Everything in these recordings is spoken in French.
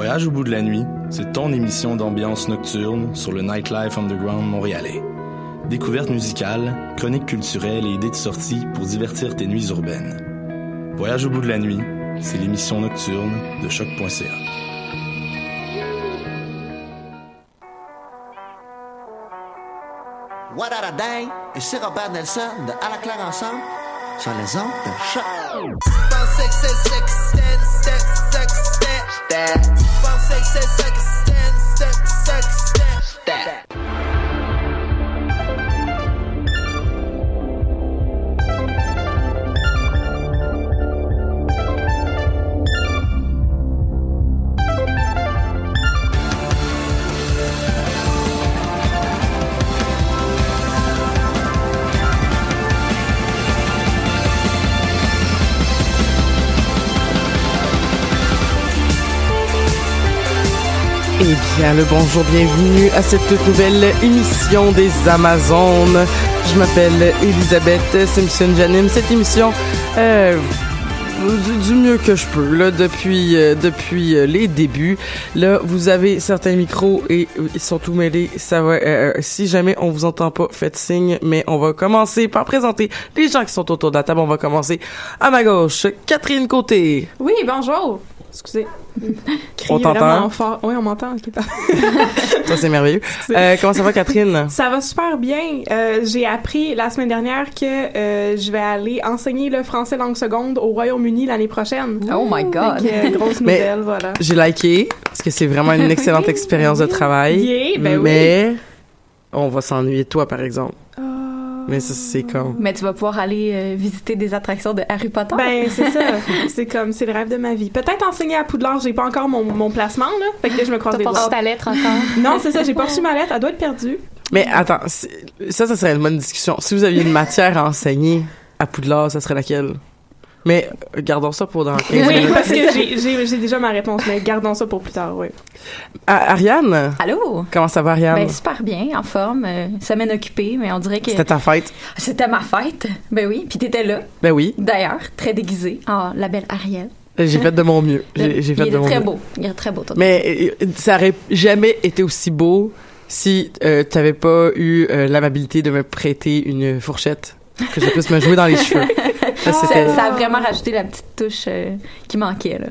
Voyage au bout de la nuit, c'est ton émission d'ambiance nocturne sur le Nightlife Underground montréalais. Découvertes musicales, chroniques culturelles et idées de sortie pour divertir tes nuits urbaines. Voyage au bout de la nuit, c'est l'émission nocturne de choc.ca. What a day? Et c'est Robert Nelson de À la claire ensemble sur les ondes de choc. that. Bounce, shake, shake, shake, stand. Eh bien, le bonjour, bienvenue à cette nouvelle émission des Amazones. Je m'appelle Elisabeth Simpson, j'anime cette émission euh, du, du mieux que je peux, là, depuis, euh, depuis euh, les débuts. Là, vous avez certains micros et euh, ils sont tout mêlés. Ça va, euh, si jamais on vous entend pas, faites signe, mais on va commencer par présenter les gens qui sont autour de la table. On va commencer à ma gauche, Catherine Côté. Oui, bonjour. Excusez. On t'entend? vraiment fort. Oui, on m'entend. ok, parfait. Ça, c'est merveilleux. Euh, comment ça va, Catherine? Ça va super bien. Euh, J'ai appris la semaine dernière que euh, je vais aller enseigner le français langue seconde au Royaume-Uni l'année prochaine. Oh my God. Euh, grosse Mais- nouvelle, voilà. J'ai liké parce que c'est vraiment une excellente expérience de travail. Yeah, ben oui. mais on va s'ennuyer de toi, par exemple. Mais ça, c'est comme. Mais tu vas pouvoir aller euh, visiter des attractions de Harry Potter. Ben, c'est ça. C'est comme, c'est le rêve de ma vie. Peut-être enseigner à Poudlard, j'ai pas encore mon, mon placement, là. Fait que je me croise les pas doigts. reçu ta lettre encore? Non, c'est ça, j'ai pas reçu ma lettre. Elle doit être perdue. Mais attends, ça, ça serait une bonne discussion. Si vous aviez une matière à enseigner à Poudlard, ça serait laquelle? Mais gardons ça pour dans 15 Oui, minutes. parce que j'ai- déjà ma réponse, mais gardons ça pour plus tard, oui. Ah, Ariane? Allô? Comment ça va, Ariane? Ben, super bien, en forme. euh, semaine occupée, mais on dirait que. C'était ta fête? C'était ma fête. Ben oui, puis t'étais là. Ben oui. D'ailleurs, très déguisée. en la belle Ariel. J'ai fait de mon mieux. J'ai fait Il de est mon très mieux. beau. Il est très beau, ton Mais euh, ça aurait jamais été aussi beau si euh, t'avais pas eu euh, l'amabilité de me prêter une fourchette que je puisse me jouer dans les cheveux. Ça, Ça, c'était- ça a vraiment rajouté la petite touche euh, qui manquait, là.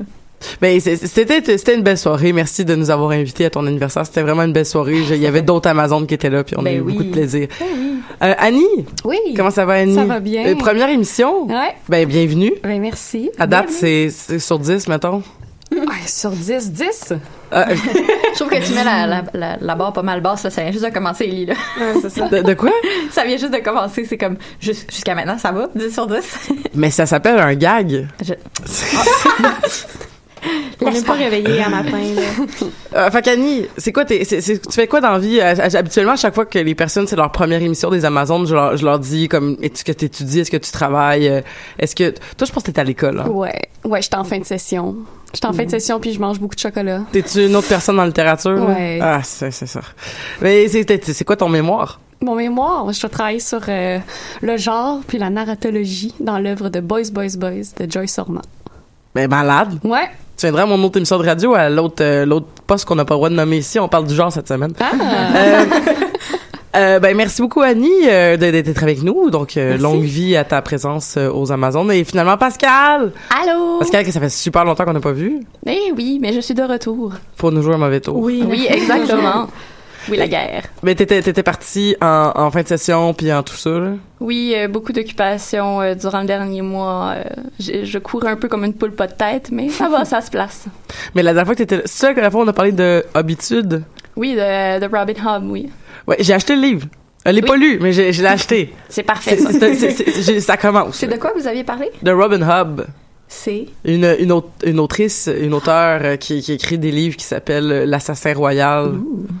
Ben, c'était c'était une belle soirée. Merci de nous avoir invités à ton anniversaire. C'était vraiment une belle soirée. Je- Il y avait d'autres Amazones qui étaient là, puis on a Ben eu oui. beaucoup de plaisir. Ben oui. Euh, Annie, Oui. comment ça va, Annie? Ça va bien. Euh, première émission? Ouais. Ben, bienvenue. Ben, merci. À date, c'est c'est sur 10, mettons. Ouais, sur 10, 10. Je trouve que tu mets la, la, la, la barre pas mal basse, là. Ça vient juste de commencer, Ellie, là. ça. De, de quoi? ça vient juste de commencer. C'est comme, jus- jusqu'à maintenant, ça va? 10 sur 10? Mais ça s'appelle un gag. Je- On n'est pas réveillé à matin, là. Euh, fait qu'Annie, c'est quoi tes, c'est, c'est- tu fais quoi dans la vie? Euh, Habituellement, à chaque fois que les personnes, c'est leur première émission des Amazones, je leur, je leur dis comme, est-ce que t'étudies, est-ce que tu travailles, euh, est-ce que, toi, je pense que t'es à l'école, hein? Ouais, ouais, j'étais en fin de session. J'étais en fin de session puis je mange beaucoup de chocolat. T'es-tu une autre personne dans la littérature? là? Ouais. Ah, c'est, c'est ça. Mais c'est, c'est quoi ton mémoire? Mon mémoire, je travaille sur euh, le genre puis la narratologie dans l'œuvre de Boys, Boys, Boys de Joyce Orman. Ben, malade. Ouais. Tu viendrais à mon autre émission de radio, à l'autre, euh, l'autre poste qu'on n'a pas le droit de nommer ici. On parle du genre cette semaine. Ah! Euh, euh, ben merci beaucoup Annie euh, d'être avec nous. Donc euh, longue vie à ta présence euh, aux Amazones et finalement Pascal. Allô? Pascal que ça fait super longtemps qu'on n'a pas vu Eh oui, mais je suis de retour. pour nous jouer un mauvais tour. Oui, Oui, exactement. Oui, la guerre. Mais t'étais t'étais parti en, en fin de session puis en tout ça. Là? Oui, euh, beaucoup d'occupations euh, durant le dernier mois. euh, je, je courais un peu comme une poule pas de tête, mais ça va, ça se place. Mais la dernière fois que t'étais seule, la fois on a parlé de Habitude. Oui, de, de Robin Hood, oui. Ouais, j'ai acheté le livre. Je l'ai Oui. pas lu, mais je l'ai acheté. C'est parfait. C'est- ça. c'est- c'est- c'est- ça commence. C'est de quoi vous aviez parlé? De Robin Hobb. C'est. Une, une, aut- une autrice, une auteure euh, qui, qui écrit des livres qui s'appelle euh, L'Assassin Royal.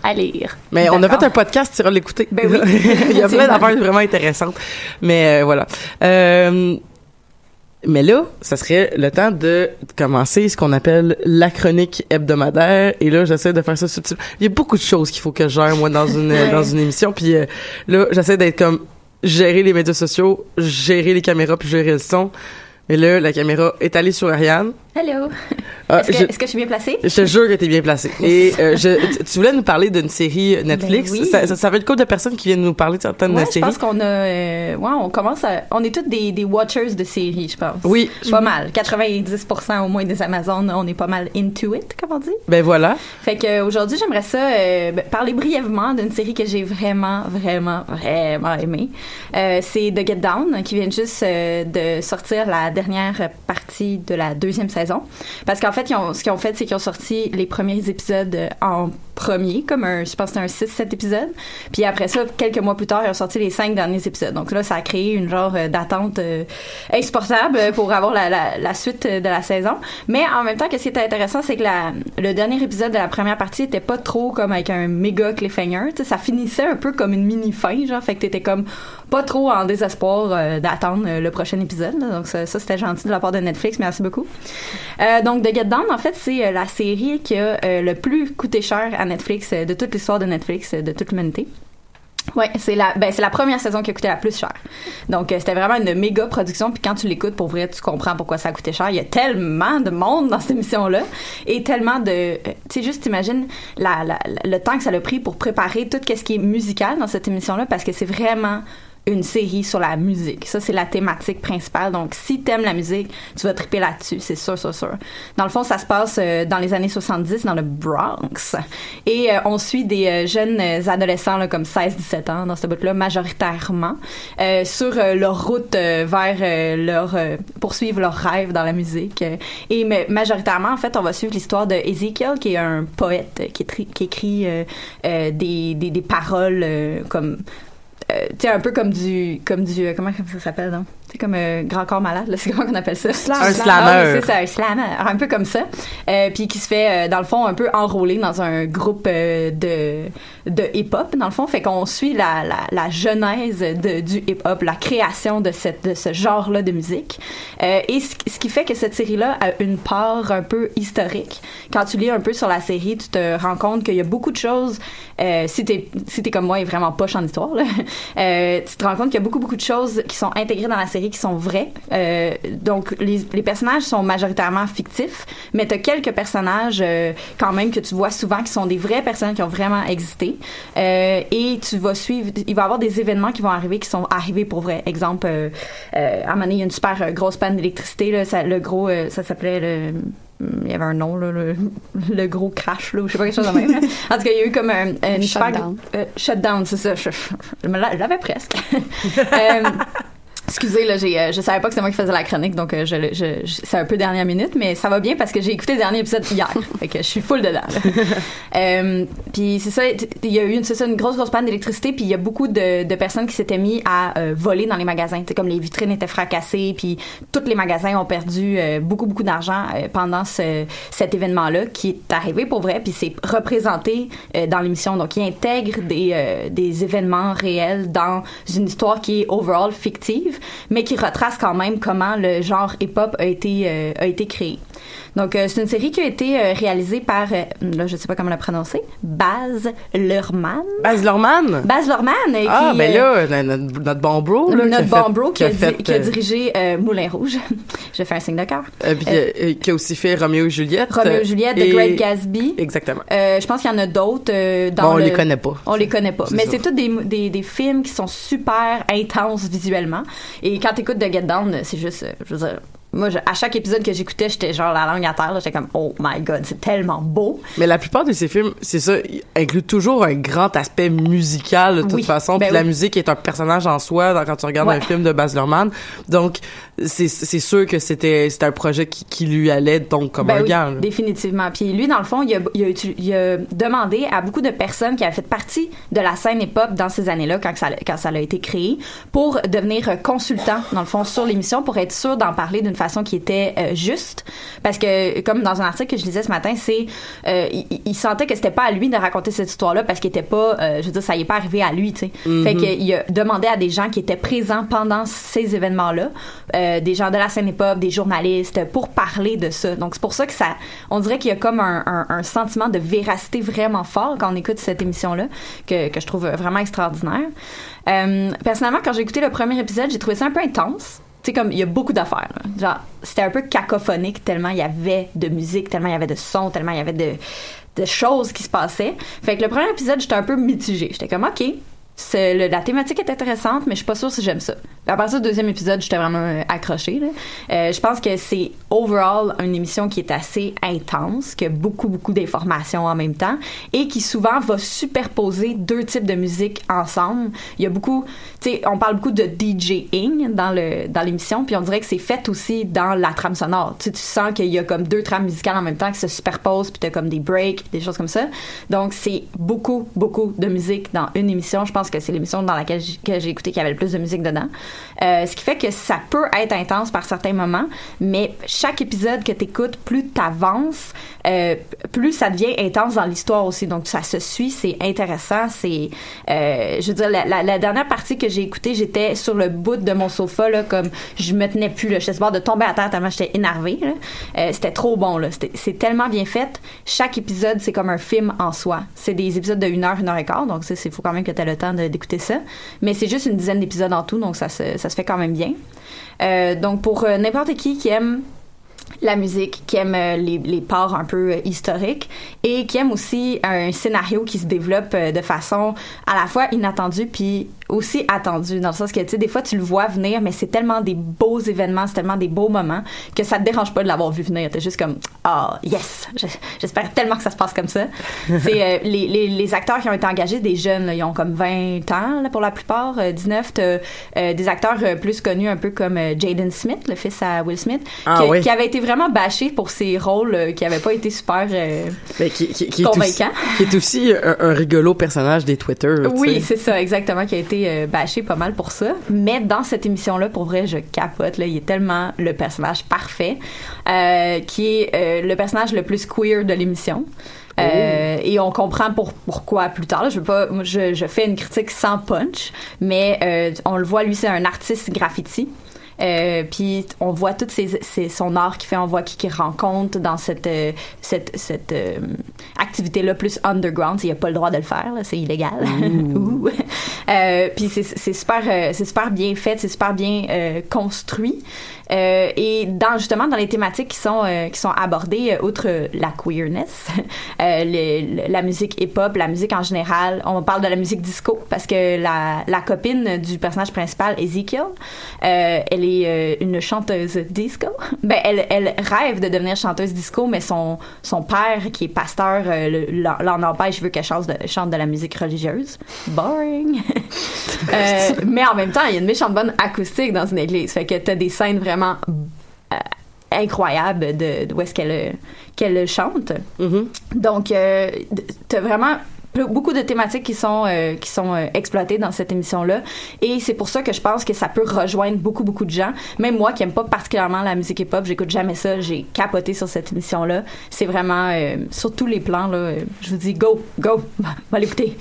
À lire. Mais on a fait un podcast, tu iras l'écouter. Ben oui. Il y a plein d'affaires vraiment intéressantes. Mais euh, voilà. Euh, mais là, ça serait le temps de commencer ce qu'on appelle la chronique hebdomadaire. Et là, j'essaie de faire ça subtil. Il y a beaucoup de choses qu'il faut que je gère, moi, dans une, Ouais. dans une émission. Puis euh, là, j'essaie d'être comme gérer les médias sociaux, gérer les caméras, puis gérer le son. Mais là, la caméra est allée sur Ariane. Hello! Ah, Est-ce que, je- que je suis bien placée? je te jure que t'es bien placé. Et euh, je, tu- tu voulais nous parler d'une série Netflix. Ben oui. ça, ça, ça fait une couple de personnes qui viennent nous parler de certaines Ouais, je séries. pense qu'on a. euh, ouais, on commence à. On est toutes des, des watchers de séries, je pense. Oui. Pas mal. 90% au moins des Amazones, on est pas mal into it, comme on dit. Ben voilà. Fait que euh, aujourd'hui, j'aimerais ça euh, ben, parler brièvement d'une série que j'ai vraiment, vraiment, vraiment aimée. Euh, c'est The Get Down, qui vient juste euh, de sortir la dernière partie de la deuxième saison. Parce qu'en fait, ce qu'ils ont fait, c'est qu'ils ont sorti les premiers épisodes euh, en premier, comme un, je pense que c'était un 6-7 épisodes. Puis après ça, quelques mois plus tard, ils ont sorti les cinq derniers épisodes. Donc là, ça a créé une genre euh, d'attente euh, insupportable pour avoir la, la, la suite de la saison. Mais en même temps, qu'est-ce qui était intéressant, c'est que le dernier épisode de la première partie était pas trop comme avec un méga cliffhanger. Ça finissait un peu comme une mini fin, genre, fait que t'étais comme pas trop en désespoir euh, d'attendre euh, le prochain épisode. Donc ça, c'était gentil de la part de Netflix. Merci beaucoup. Euh, donc The Get Down, en fait, c'est la série qui a le plus coûté cher à Netflix de toute l'histoire de Netflix, de toute l'humanité. Ouais, c'est la ben la première saison qui a coûté la plus cher. Donc c'était vraiment une méga production puis quand tu l'écoutes pour vrai, tu comprends pourquoi ça a coûté cher. Il y a tellement de monde dans cette émission là et tellement de tu sais juste imagine la, le temps que ça a pris pour préparer tout ce qui est musical dans cette émission là parce que c'est vraiment une série sur la musique. Ça, c'est la thématique principale. Donc, si t'aimes la musique, tu vas triper là-dessus, c'est sûr, sûr, sûr. Dans le fond, ça se passe euh, dans les années 70, dans le Bronx. Et euh, on suit des euh, jeunes adolescents, là, comme 16-17 ans, dans ce bout-là, majoritairement, sur leur route vers leur... poursuivre leur rêve dans la musique. Et majoritairement, en fait, on va suivre l'histoire de Ezekiel, qui est un poète qui, écrit- des, des, paroles comme tu sais un peu comme du comme du euh, comment ça s'appelle donc? C'est comme un grand corps malade là c'est comment qu'on appelle ça? Slam. Un slammer. c'est ça un slammer un peu comme ça. Euh, puis qui se fait euh, dans le fond un peu enrôler dans un groupe euh, de de hip hop dans le fond. Fait qu'on suit la, la, la genèse de, du hip hop la création de cette de ce genre là de musique. Euh, et ce, ce qui fait que cette série là a une part un peu historique. Quand tu lis un peu sur la série tu te rends compte qu'il y a beaucoup de choses euh, si t'es si t'es comme moi et vraiment poche en histoire là, euh, tu te rends compte qu'il y a beaucoup beaucoup de choses qui sont intégrées dans la série qui sont vraies euh, donc les, les personnages sont majoritairement fictifs mais t'as quelques personnages euh, quand même que tu vois souvent qui sont des vraies personnes qui ont vraiment existé Euh, et tu vas suivre il va y avoir des événements qui vont arriver qui sont arrivés pour vrai exemple à un moment donné il y a une super grosse panne d'électricité ça, le gros ça s'appelait le il y avait un nom là, le, le gros crash là, ou je sais pas quelque chose de même. En tout cas, il y a eu comme un, une super Shutdown. euh, shutdown, c'est ça. Je, l'avais presque. Euh, Excusez, là, j'ai, euh, je savais pas que c'est moi qui faisais la chronique, donc euh, je, le- je- je- c'est un peu dernière minute, mais ça va bien parce que j'ai écouté le dernier épisode hier. fait que je suis full dedans. Euh, puis c'est ça, il y a eu une, c'est ça, une grosse, grosse panne d'électricité, puis il y a beaucoup de, de personnes qui s'étaient mis à euh, voler dans les magasins. C'est comme les vitrines étaient fracassées, puis tous les magasins ont perdu beaucoup, beaucoup d'argent pendant ce, cet événement-là qui est arrivé pour vrai, puis c'est représenté dans l'émission. Donc, il intègre des, des événements réels dans une histoire qui est overall fictive, mais qui retrace quand même comment le genre hip-hop a été, euh, a été créé. Donc, euh, c'est une série qui a été euh, réalisée par, euh, là, je sais pas comment la prononcer, Baz Luhrmann. Baz Luhrmann? Baz Luhrmann. Ah, qui, ben là, notre, notre bon bro. Là, notre qui bon fait- bro qui a, di- fait, qui a dirigé Moulin Rouge. je fais un signe de cœur. puis, qui a aussi fait Roméo et Juliette. Roméo et Juliette, The et- Great Gatsby. Exactement. Je pense qu'il y en a d'autres dans Bon, on le- les connaît pas. On les connaît pas. Mais c'est tous des, des, des films qui sont super intenses visuellement. Et quand t'écoutes The Get Down, c'est juste, je veux dire, moi, je- à chaque épisode que j'écoutais, j'étais genre la langue à terre. J'étais comme, oh my god, c'est tellement beau. Mais la plupart de ces films, c'est ça, ils incluent toujours un grand aspect musical de toute Oui. façon. Ben puis la musique est un personnage en soi dans- quand tu regardes Ouais. un film de Baz Luhrmann. Donc c'est sûr que c'était un projet qui, qui lui allait donc comme Ben un oui, là. Définitivement. Puis lui, dans le fond, il a, il, a, utu- il a demandé à beaucoup de personnes qui avaient fait partie de la scène hip-hop dans ces années-là, quand ça, quand ça a été créé, pour devenir consultant, dans le fond, sur l'émission, pour être sûr d'en parler d'une façon qui était euh, juste. Parce que, comme dans un article que je lisais ce matin, c'est euh, il, il sentait que c'était pas à lui de raconter cette histoire-là parce qu'il était pas, euh, je veux dire, ça y est pas arrivé à lui, tu sais. Mhm. Fait qu'il a demandé à des gens qui étaient présents pendant ces événements-là, euh, des gens de la scène hip-hop, des journalistes, pour parler de ça. Donc c'est pour ça que ça, on dirait qu'il y a comme un, un- un sentiment de véracité vraiment fort quand on écoute cette émission-là, que, que je trouve vraiment extraordinaire. Euh, personnellement, quand j'ai écouté le premier épisode, j'ai trouvé ça un peu intense. Sais, comme, il y a beaucoup d'affaires. Genre, c'était un peu cacophonique tellement il y avait de musique, tellement il y avait de son, tellement il y avait de, de choses qui se passaient. Fait que le premier épisode, j'étais un peu mitigée. J'étais comme, OK, la thématique est intéressante, mais je suis pas sûre si j'aime ça. À partir du deuxième épisode, j'étais vraiment euh, accrochée. Euh, je pense que c'est overall une émission qui est assez intense, qui a beaucoup, beaucoup d'informations en même temps et qui souvent va superposer deux types de musique ensemble. Il y a beaucoup, tu sais, on parle beaucoup de DJing dans le dans l'émission, puis on dirait que c'est fait aussi dans la trame sonore. Tu sens qu'il y a comme deux trames musicales en même temps qui se superposent, puis t'as comme des breaks, des choses comme ça. Donc c'est beaucoup, beaucoup de musique dans une émission. Je pense que c'est l'émission dans laquelle j'ai- écouté qui avait le plus de musique dedans. Euh, ce qui fait que ça peut être intense par certains moments, mais chaque épisode que t'écoutes, plus t'avances, euh, plus ça devient intense dans l'histoire aussi. Donc ça se suit, c'est intéressant. C'est, euh, je veux dire, la, dernière partie que j'ai écoutée, j'étais sur le bout de mon sofa là, comme je me tenais plus. Le bord de tomber à terre tellement j'étais énervée. c'était trop bon là. C'est tellement bien fait. Chaque épisode, c'est comme un film en soi. C'est des épisodes de 1 heure, 1 heure et quart. Donc, il faut quand même que tu aies le temps d'écouter ça. Mais c'est juste une dizaine d'épisodes en tout. Donc, ça se, ça se fait quand même bien. Euh, donc, pour euh, n'importe qui qui aime la musique, qui aime euh, les, les parts un peu euh, historiques et qui aime aussi un scénario qui se développe euh, de façon à la fois inattendue puis aussi attendue dans le sens que tu sais des fois tu le vois venir mais c'est tellement des beaux événements, c'est tellement des beaux moments que ça te dérange pas de l'avoir vu venir, t'es juste comme ah yes, Je- j'espère tellement que ça se passe comme ça. c'est euh, les, les, les acteurs qui ont été engagés des jeunes, là, ils ont comme 20 ans là, pour la plupart, euh, 19 t'as, euh, des acteurs plus connus un peu comme Jaden Smith, le fils à Will Smith, Ah qui, oui. qui avait été vraiment bâché pour ses rôles euh, qui n'avaient pas été super euh, Mais qui, qui, qui est aussi, convaincants. qui est aussi un, un rigolo personnage des Twitter. Oui, c'est ça, exactement, qui a été euh, bâché pas mal pour ça. Mais dans cette émission-là, pour vrai, je capote. Là, il est tellement le personnage parfait, euh, qui est euh, le personnage le plus queer de l'émission. Euh, et on comprend pour, pourquoi plus tard. là. Je, veux pas, je, je fais une critique sans punch, mais euh, on le voit, lui, c'est un artiste graffiti. Euh, puis on voit tout ses, ses- son art qu'il fait, on voit qui qu'il rencontre dans cette euh, cette, cette euh, activité-là plus underground. Il n'a pas le droit de le faire, c'est illégal. Euh, puis c'est c'est super euh, c'est super bien fait, c'est super bien euh, construit. Euh, et dans justement dans les thématiques qui sont euh, qui sont abordées euh, outre la queerness, la musique hip-hop, la musique en général, on parle de la musique disco parce que la, la copine du personnage principal Ezekiel, elle est une chanteuse disco. Ben, elle, elle rêve de devenir chanteuse disco, mais son, son père, qui est pasteur, le- l'en empêche, veut qu'elle chante de, chante de la musique religieuse. Boring. Mais en même temps, il y a une méchante bonne acoustique dans une église. Fait que t'as des scènes vraiment euh, incroyables de d'où est-ce qu'elle qu'elle chante. Donc, euh, t'as vraiment beaucoup de thématiques qui sont euh, qui sont euh, exploitées dans cette émission là et c'est pour ça que je pense que ça peut rejoindre beaucoup beaucoup de gens. Même moi qui aime pas particulièrement la musique hip hop j'écoute jamais ça. J'ai capoté sur cette émission là c'est vraiment euh, sur tous les plans là. Je vous dis go go va l'écouter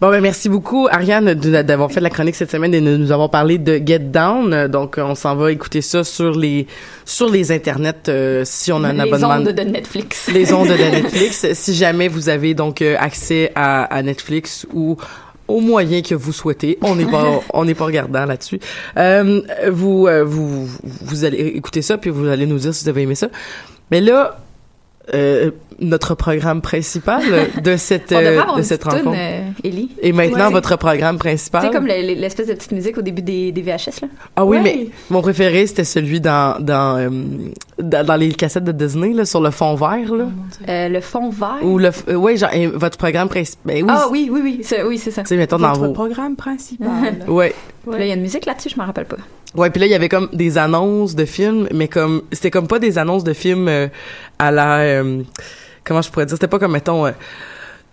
Bon, ben, merci beaucoup, Ariane, d'avoir fait la chronique cette semaine et de nous avoir parlé de Get Down. Donc, on s'en va écouter ça sur les, sur les internets, euh, si on a un les abonnement. ondes de Netflix les ondes de Netflix. si jamais vous avez donc euh, accès à, à Netflix ou au moyen que vous souhaitez, on n'est pas on n'est pas regardant là-dessus. Euh, vous euh, vous vous allez écouter ça puis vous allez nous dire si vous avez aimé ça. Mais là euh, notre programme principal de cette euh, de une cette toune, rencontre. euh, Ellie Et maintenant Ouais. votre programme principal. c'est comme le- le- l'espèce de petite musique au début des, des VHS là Ah oui, Ouais. mais mon préféré c'était celui dans dans, euh, dans dans les cassettes de Disney là sur le fond vert là. Euh, le fond vert? Ou le euh, ouais genre votre programme principal. Ben oui. ah oui oui oui c'est, oui c'est ça Tu sais mettons dans Votre vos programme principal. Ouais. Puis là il y a une musique là-dessus je m'en rappelle pas Ouais, puis là il y avait comme des annonces de films, mais comme c'était comme pas des annonces de films euh, à la euh, comment je pourrais dire, c'était pas comme mettons euh,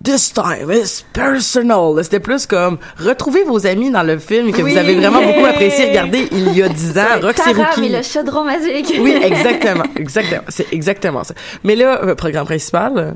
This time is personal. C'était plus comme retrouvez vos amis dans le film que Oui. vous avez vraiment beaucoup apprécié regarder il y a dix ans, Roxy Rookie. et le chaudron magique Oui, exactement, exactement. C'est exactement ça. Mais là, le programme principal, euh,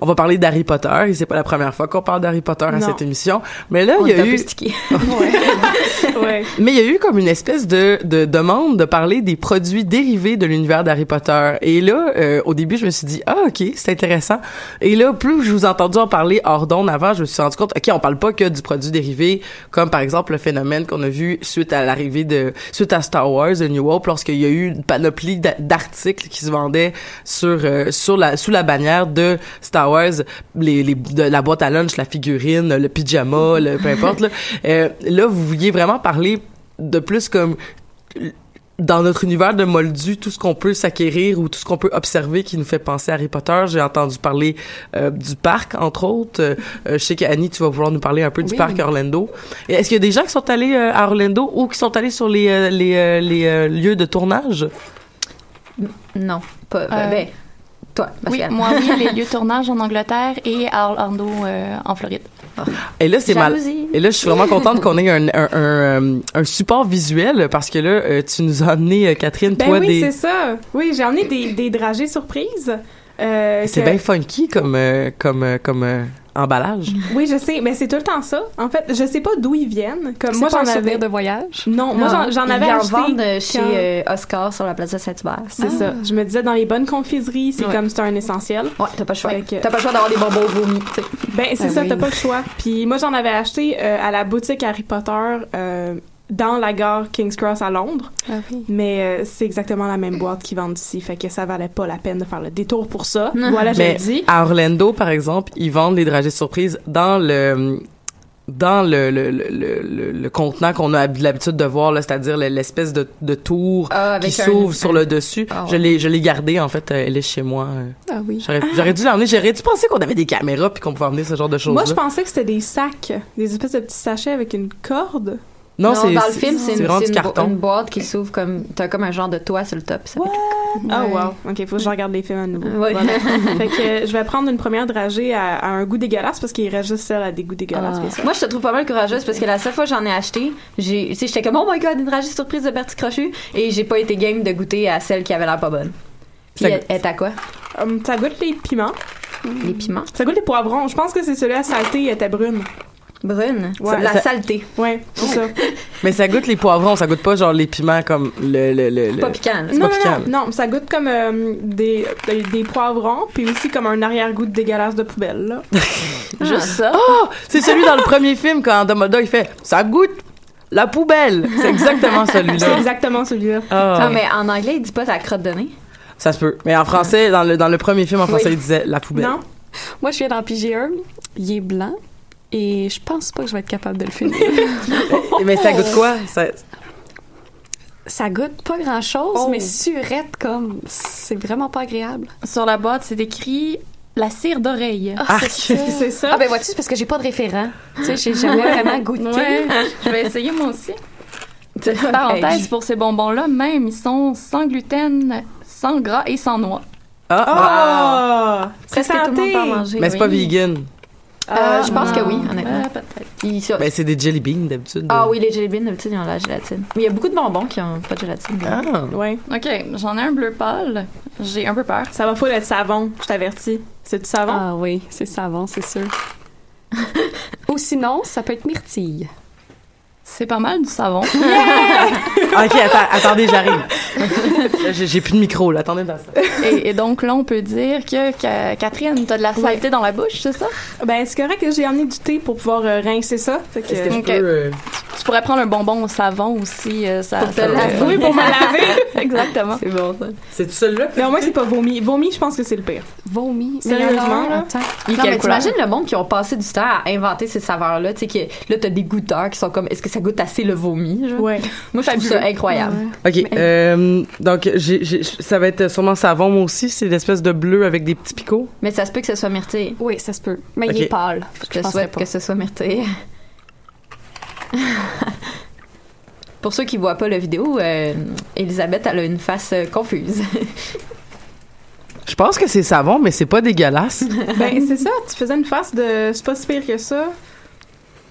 on va parler d'Harry Potter. Et c'est pas la première fois qu'on parle d'Harry Potter à cette émission. Mais là, il y a eu, ouais. mais il y a eu comme une espèce de, de demande de parler des produits dérivés de l'univers d'Harry Potter. Et là, euh, au début, je me suis dit, ah, ok, c'est intéressant. Et là, plus je vous ai entendu en parler hors d'onde avant, je me suis rendu compte, ok, on parle pas que du produit dérivé, comme par exemple le phénomène qu'on a vu suite à l'arrivée de, suite à Star Wars, The New Hope, lorsqu'il y a eu une panoplie d'a- d'articles qui se vendaient sur, euh, sur la, sous la bannière de Star Wars, les, les, de la boîte à lunch, la figurine, le pyjama, le, peu importe, là. Euh, là, vous vouliez vraiment parler de plus comme dans notre univers de Moldu, tout ce qu'on peut s'acquérir ou tout ce qu'on peut observer qui nous fait penser à Harry Potter. J'ai entendu parler euh, du parc, entre autres. Euh, je sais qu'Annie, tu vas vouloir nous parler un peu du parc Orlando. Est-ce qu'il y a des gens qui sont allés euh, à Orlando ou qui sont allés sur les, euh, les, euh, les euh, lieux de tournage? non pas Euh, ben toi Oui, moi, oui, les lieux de tournage en Angleterre et à Orlando, euh, en Floride. Et là, c'est mal. Et là, je suis vraiment contente qu'on ait un, un, un, euh, un support visuel parce que là, euh, tu nous as amené, Catherine, Ben toi, oui, des... c'est ça. Oui, j'ai emmené des, des dragées surprises. Euh, C'est que- bien funky comme, comme, comme emballage. Oui, je sais, mais c'est tout le temps ça. En fait, je sais pas d'où ils viennent. Comme C'est moi, j'en un souvenir avais. de voyage? Non, moi, j'en- Ils avais en acheté. vendent euh, chez quand- euh, Oscar sur la place de Saint-Hubert C'est ça. Je me disais, dans les bonnes confiseries, c'est Ouais. comme c'est un essentiel. ouais t'as pas le choix que- t'as pas le choix d'avoir des bonbons vomis. Ben, c'est Ben ça, oui. t'as pas le choix. Puis moi, j'en avais acheté euh, à la boutique Harry Potter euh, dans la gare King's Cross à Londres. Ah oui. Mais euh, c'est exactement la même boîte qu'ils vendent ici. Fait que ça valait pas la peine de faire le détour pour ça. voilà, le dis. à Orlando, par exemple, ils vendent les dragées surprises dans le dans le, le, le, le, le- le contenant qu'on a l'habitude de voir, là, c'est-à-dire le- l'espèce de, de tour Ah, qui un- s'ouvre sur le dessus. Ah, Je l'ai je l'ai gardée, en fait, euh, elle est chez moi. euh. Ah oui. J'aurais dû l'emmener. J'aurais dû penser qu'on avait des caméras puis qu'on pouvait emmener ce genre de choses-là. Moi, je pensais que c'était des sacs, des espèces de petits sachets avec une corde. Non, Non, c'est dans le film, c'est une, boîte qui s'ouvre comme. T'as comme un genre de toit sur le top. Ça Ah, Ouais. wow. OK, faut que je regarde les films à nouveau. Ouais. Voilà. fait que euh, je vais prendre une première dragée à, à un goût dégueulasse parce qu'il reste juste celle à des goûts dégueulasses. Ah. Moi, je te trouve pas mal courageuse parce que la seule fois que j'en ai acheté, j'ai, tu sais, j'étais comme, oh my god, une dragée surprise de Bertie Crochu et j'ai pas été game de goûter à celle qui avait l'air pas bonne. Puis elle, elle est à quoi? Hum, ça goûte les piments. Les piments? Ça goûte les poivrons. Je pense que c'est celui à saleté, elle était brune. Brune? Ouais. la Ça- saleté. Ouais, c'est ça. Mais ça goûte les poivrons, ça goûte pas genre les piments comme le... le, le, le- Pas piquant. C'est Non, pas non, piquant. non, non, ça goûte comme euh, des, des, des poivrons, puis aussi comme un arrière-goût de dégueulasse de poubelle, là. Juste ça. Oh! C'est celui dans le premier film quand Dumbledore il fait « Ça goûte la poubelle! » C'est exactement C'est celui-là. exactement celui-là. Ah. Non, mais en anglais, il dit pas ta crotte de nez. Ça se peut. Mais en français, dans le, dans le premier film, en français, Oui. il disait « La poubelle Non? Moi, je viens d'en piger un. Il est blanc. Et je pense pas que je vais être capable de le finir. Mais ça goûte quoi? Ça- Ça goûte pas grand-chose, Oh. mais surette comme c'est vraiment pas agréable. Sur la boîte, c'est écrit la cire d'oreille. Ah, c'est ça. C'est ça. Ah ben vois-tu, c'est parce que j'ai pas de référent. Tu sais, j'ai jamais vraiment goûté. Ouais, je vais essayer moi aussi. Petite parenthèse pour ces bonbons-là, même ils sont sans gluten, sans gras et sans noix. Ah! C'est Presque tout le monde peut en manger. Mais c'est pas oui. vegan. Euh, je pense que oui, Ah, honnêtement. ouais. Ils Ben, c'est des jelly beans d'habitude. Ah oui, les jelly beans, d'habitude, ils ont la gélatine. Mais il y a beaucoup de bonbons qui ont pas de gélatine. Ah. Ouais. Ok, j'en ai un bleu pâle. J'ai un peu peur. Ça va pas être savon, je t'avertis. C'est du savon? Ah oui, c'est savon, c'est sûr. Ou sinon, ça peut être myrtille. C'est pas mal du savon. ok, attends, attendez, j'arrive. J'ai j'ai plus de micro, là. Attendez dans ça. et, et donc là, on peut dire que, que Catherine, t'as de la saleté dans la bouche, c'est ça? Ben, c'est correct que j'ai amené du thé pour pouvoir euh, rincer ça. Fait que, Est-ce que je Ok. peux. euh, Tu pourrais prendre un bonbon au savon aussi. euh, ça, Pour te laver. Pour me laver. Exactement. C'est bon, ça. C'est celui-là? Mais au moins, c'est pas vomi. Vomi, je pense que c'est le pire. Vomi. Sérieusement, là? Il Non, mais t'imagines le monde qui ont passé du temps à inventer ces saveurs-là. Tu sais, que là, t'as des goûteurs qui sont comme, est-ce que ça goûte assez le vomi? genre? Ouais. Moi, je trouve ça incroyable. Ok, euh, donc ça va être sûrement savon, moi aussi. C'est l'espèce de bleu avec des petits picots. Mais ça se peut que ce soit myrtille. Oui, ça se peut. Mais il est pâle. Je te penserais souhaite pas. que ce soit myrtille. Pour ceux qui voient pas la vidéo, euh, Elisabeth, elle a une face euh, confuse. Je pense que c'est savon, mais c'est pas dégueulasse. Ben, c'est ça. Tu faisais une face de c'est pas si pire que ça.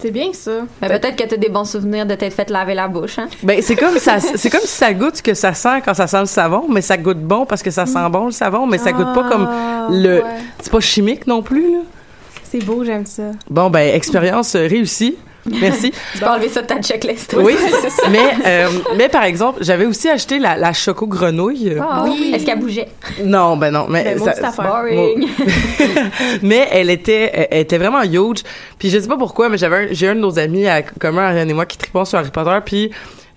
C'est bien ça. Mais Peut-être que t'as des bons souvenirs de t'être fait laver la bouche, hein? Ben, c'est comme ça, c'est comme si ça goûte ce que ça sent quand ça sent le savon, mais ça goûte bon parce que ça sent bon le savon, mais ça goûte pas comme Ah, le. ouais. C'est pas chimique non plus, là. C'est beau, j'aime ça. Bon, ben, expérience euh, réussie. Merci. Tu peux enlever ça de ta checklist. Oui, mais, euh, mais par exemple, j'avais aussi acheté la, la choco grenouille. Ah, oui. Est-ce qu'elle bougeait? Non, ben non, mais Ben, ça-. Boring. mais elle était, elle, était vraiment huge. Puis je sais pas pourquoi, mais j'avais, un- j'ai un de nos amis à commun, Ariane et moi, qui tripons sur Harry Potter. Puis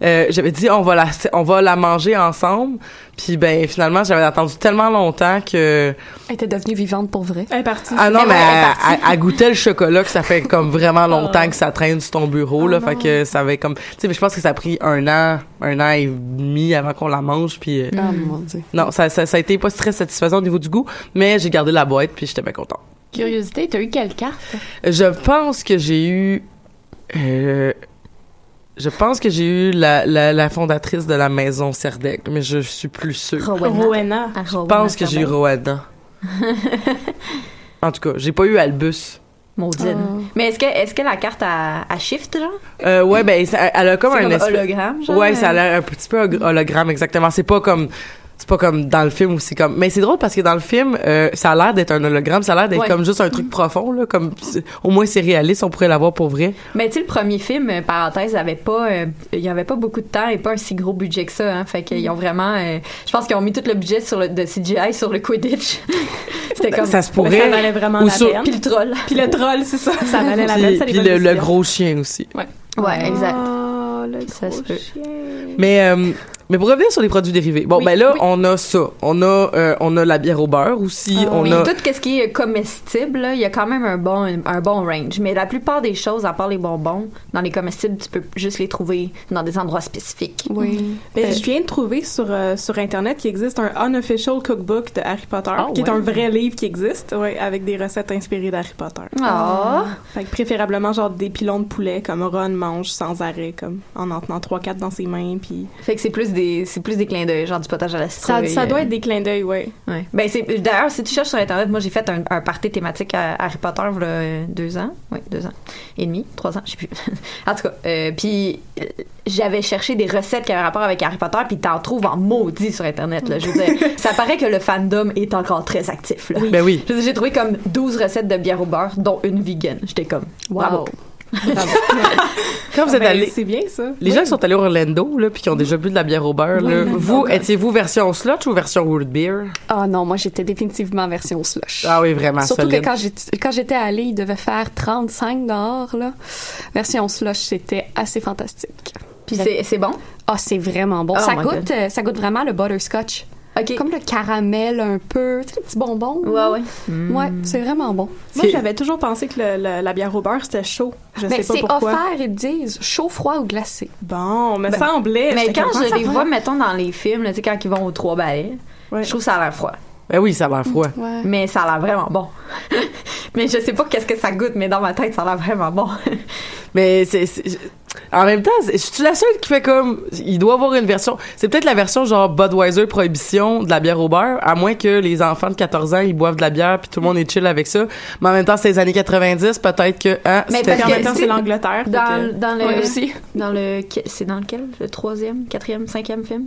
euh, j'avais dit on va la, on va la manger ensemble. Puis ben finalement, j'avais attendu tellement longtemps que Elle était devenue vivante pour vrai. Elle est partie. ah non, Mais elle goûtait le chocolat que ça fait comme vraiment longtemps que ça traîne sur ton bureau là. Fait que ça avait comme, tu sais, mais je pense que ça a pris un an, un an et demi avant qu'on la mange. Puis euh, Ah mon dieu. non, ça, ça, ça a été pas très satisfaisant au niveau du goût, mais j'ai gardé la boîte puis j'étais bien content. Curiosité, t'as eu quelle carte? Je pense que j'ai eu. euh, je pense que j'ai eu la, la, la fondatrice de la maison Serdec, mais je suis plus sûre. Rowena. Rowena. Ah, Je Rowena pense que j'ai eu. Rowena. en tout cas, j'ai pas eu Albus. Maudine. Ah. Mais est-ce que, est-ce que la carte a, a shift, genre? Euh, ouais, ben, ça- elle a comme un comme espèce- hologramme, genre? Ouais, ça a l'air un petit peu hologramme, exactement. C'est pas comme. C'est pas comme dans le film où c'est comme. Mais c'est drôle parce que dans le film, euh, ça a l'air d'être un hologramme, ça a l'air d'être Ouais. comme juste un truc profond, là. Comme. Au moins, c'est réaliste, on pourrait l'avoir pour vrai. Mais tu sais, le premier film, euh, parenthèse, avait pas, euh, il y avait pas beaucoup de temps et pas un si gros budget que ça, hein. Fait qu'ils ont vraiment, euh, je pense qu'ils ont mis tout le budget sur le, de CGI sur le Quidditch. C'était comme. Ça se pourrait. ça valait vraiment Ou la sur- peine. Puis le troll. Puis le troll, c'est ça. Ça valait la peine. Ça puis le, gros chien aussi. Ouais, exact. Ah, le Ça gros se peut. chien. Mais euh, mais pour revenir sur les produits dérivés. Bon Oui, ben là oui. on a ça, on a euh, on a la bière au beurre aussi, Ah, on Oui, a tout ce qui est comestible, là, il y a quand même un bon, un bon range. Mais la plupart des choses, à part les bonbons, dans les comestibles, tu peux juste les trouver dans des endroits spécifiques. Oui. Ben, Euh, je viens de trouver sur, euh, sur Internet qu'il existe un unofficial cookbook de Harry Potter, Ah, qui est un vrai livre qui existe, ouais, avec des recettes inspirées d'Harry Potter. Ah. Fait que préférablement genre des pilons de poulet comme Ron mange sans arrêt, comme en en tenant 3-4 dans ses mains, puis... Fait que c'est plus des, c'est plus des clins d'œil, genre du potage à la citrouille. ça doit euh, être des clins d'œil, ouais. Ouais. Ben c'est d'ailleurs si tu cherches sur internet, moi j'ai fait un, un party thématique à Harry Potter il y a euh, deux ans, oui deux ans et demi, trois ans, je sais plus. en tout cas, euh, puis euh, j'avais cherché des recettes qui avaient rapport avec Harry Potter, puis t'en trouves en maudit sur internet là. Je veux dire, ça paraît que le fandom est encore très actif là. ben oui. J'ai trouvé comme 12 recettes de bière au beurre, dont une vegan. J'étais comme, bravo. Quand vous êtes Ben, allé C'est bien ça. les gens qui sont allés au Orlando là puis qui ont déjà bu de la bière au beurre là, vous étiez-vous version slotch ou version root beer? Ah non, moi j'étais définitivement en version slush. Ah oui, vraiment Surtout solide. que quand j'étais allée, il devait faire 35 dehors là. Version slush, c'était assez fantastique. Puis c'est bon? Ah, c'est vraiment bon. Oh ça my goûte God. euh, ça goûte vraiment le butterscotch. Comme le caramel un peu, tu sais, les petits bonbons. Ouais, là. ouais. Ouais, c'est vraiment bon. Moi, j'avais toujours pensé que le- le- la bière au beurre, c'était chaud. Je Mais sais pas c'est offert, ils disent chaud, froid ou glacé. Bon, me Ben, semblait. Mais quand je ah, les vois, mettons, dans les films, tu sais, quand ils vont aux trois balais, je trouve que ça a l'air froid. Ben oui, ça a l'air froid. Mais ça a l'air vraiment bon. mais je sais pas qu'est-ce que ça goûte, mais dans ma tête, ça a l'air vraiment bon. Mais c'est- en même temps, c'est- je suis la seule qui fait comme il doit avoir une version. C'est peut-être la version genre Budweiser prohibition de la bière au beurre, à moins que les enfants de 14 ans ils boivent de la bière puis tout le monde est chill avec ça. Mais en même temps, c'est les années 90, peut-être que hein, Mais parce que temps, c'est l'Angleterre. Dans, que- dans le Ouais, aussi. Dans le c'est dans lequel? Le troisième, quatrième, cinquième film?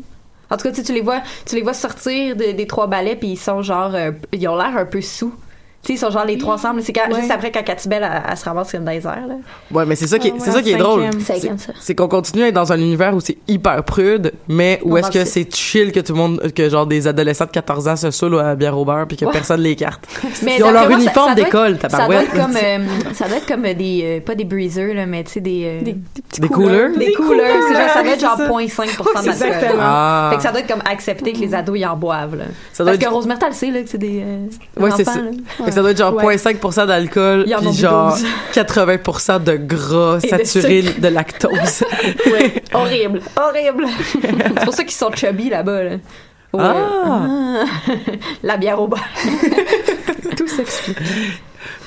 En tout cas, tu sais, tu les vois, tu les vois sortir de- des trois balais puis ils sont genre, euh, ils ont l'air un peu sous. Tu sais, ils sont genre les trois ensemble. C'est quand, Ouais. juste après quand Catibel elle, elle se ramasse comme dans les airs là. Ouais, mais c'est ça qui est, Ah ouais. c'est ça qui est drôle. C'est- Cinquième, ça. C'est qu'on continue à être dans un univers où c'est hyper prude, mais où est-ce que c'est chill que tout le monde, que genre des adolescents de 14 ans se saoulent à bière au beurre puis que Ouais. personne les carte. Mais Ils ont leur uniforme ça doit être- d'école, Ça doit tabarouette. être comme, euh, ça doit être comme des, euh, pas des breezers là, mais tu sais des, euh, Des coolers? Des Des coolers, c'est genre, ça doit être genre c'est ça. 0.5% d'alcool. Exactement. Ah. Fait que ça doit être comme accepté que les ados y en boivent là. Parce que Rose Myrtle le sait là que c'est des, euh, Ouais, c'est ça. Fait que ça doit être genre Ouais. 0.5% d'alcool, puis genre 12. 80% de gras Et de saturé de, lactose. Ouais, horrible, horrible. c'est pour ça qu'ils sont chubby là-bas. Là. Ouais. Ah. La bière au beurre. Tout s'explique.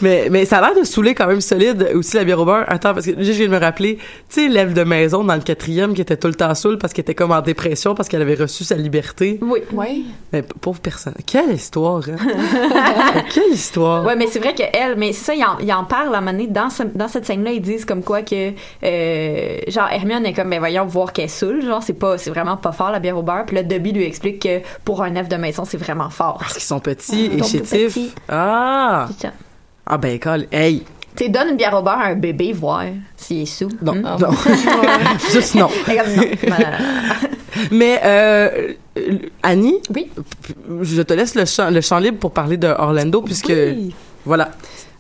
Mais, mais ça a l'air de saouler quand même solide aussi la bière au beurre. Attends, parce que juste, je viens de me rappeler, tu sais, l'élève de maison dans le quatrième qui était tout le temps saoule parce qu'elle était comme en dépression parce qu'elle avait reçu sa liberté. Oui. Oui. Mais pauvre personne. Quelle histoire, hein? Quelle histoire. Ouais, mais c'est vrai que elle, mais c'est ça, il en, il en parle à un moment donné, dans, ce- dans cette scène-là, ils disent comme quoi que, euh, genre, Hermione est comme, ben voyons, voir qu'elle saoule, genre, c'est pas, c'est vraiment pas fort la bière au beurre, puis là, Dobby lui explique que pour un œuf de maison, c'est vraiment fort. Parce qu'ils sont petits et chétifs. Ah! C'est ça. Ah ben, colle. Hey! Tu sais, donne une bière au beurre à un bébé, voir s'il est sous. Non, Hmm? non. Juste non. Non. Mais euh, Annie, Oui. je te laisse le champ, le champ libre pour parler de Orlando puisque Oui. voilà.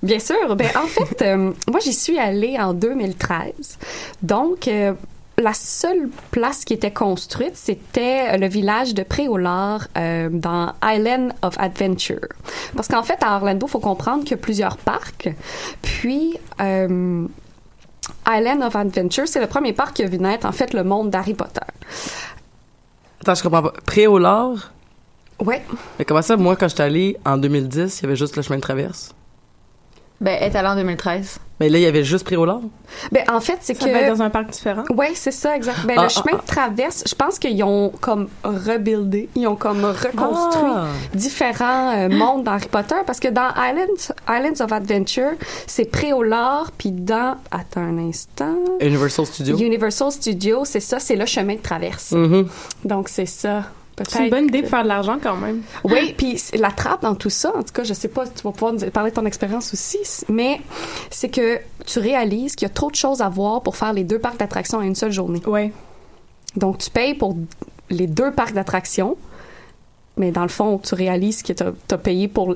Bien sûr. Ben, en fait, euh, moi, j'y suis allée en 2013. Donc, euh, la seule place qui était construite, c'était le village de Préolard euh, dans Island of Adventure. Parce qu'en fait, à Orlando, il faut comprendre qu'il y a plusieurs parcs. Puis, euh, Island of Adventure, c'est le premier parc qui a vu naître, en fait, le monde d'Harry Potter. Attends, je comprends pas. Préolard? Ouais. Mais comment ça, moi, quand j'étais allée en 2010, il y avait juste le chemin de traverse? Ben, elle est allée en 2013. Mais là, il y avait juste Préolard? Ben, en fait, c'est Ça que... va être dans un parc différent. Oui, c'est ça, exact. Ben, Ah, le chemin ah, de traverse, je pense qu'ils ont comme rebuildé, ils ont comme reconstruit Ah. différents euh, mondes dans Harry Potter parce que dans Islands, Islands of Adventure, c'est Préolard, puis dans, attends un instant, Universal Studios. Universal Studios, c'est ça, c'est le chemin de traverse. Mhm. Donc, c'est ça. C'est une bonne idée de faire de l'argent quand même. Oui, puis c'est- la trappe dans tout ça, en tout cas, je sais pas, tu vas pouvoir nous parler de ton expérience aussi, mais c'est que tu réalises qu'il y a trop de choses à voir pour faire les deux parcs d'attractions à une seule journée. Oui. Donc, tu payes pour les deux parcs d'attractions, mais dans le fond, tu réalises que tu as, payé pour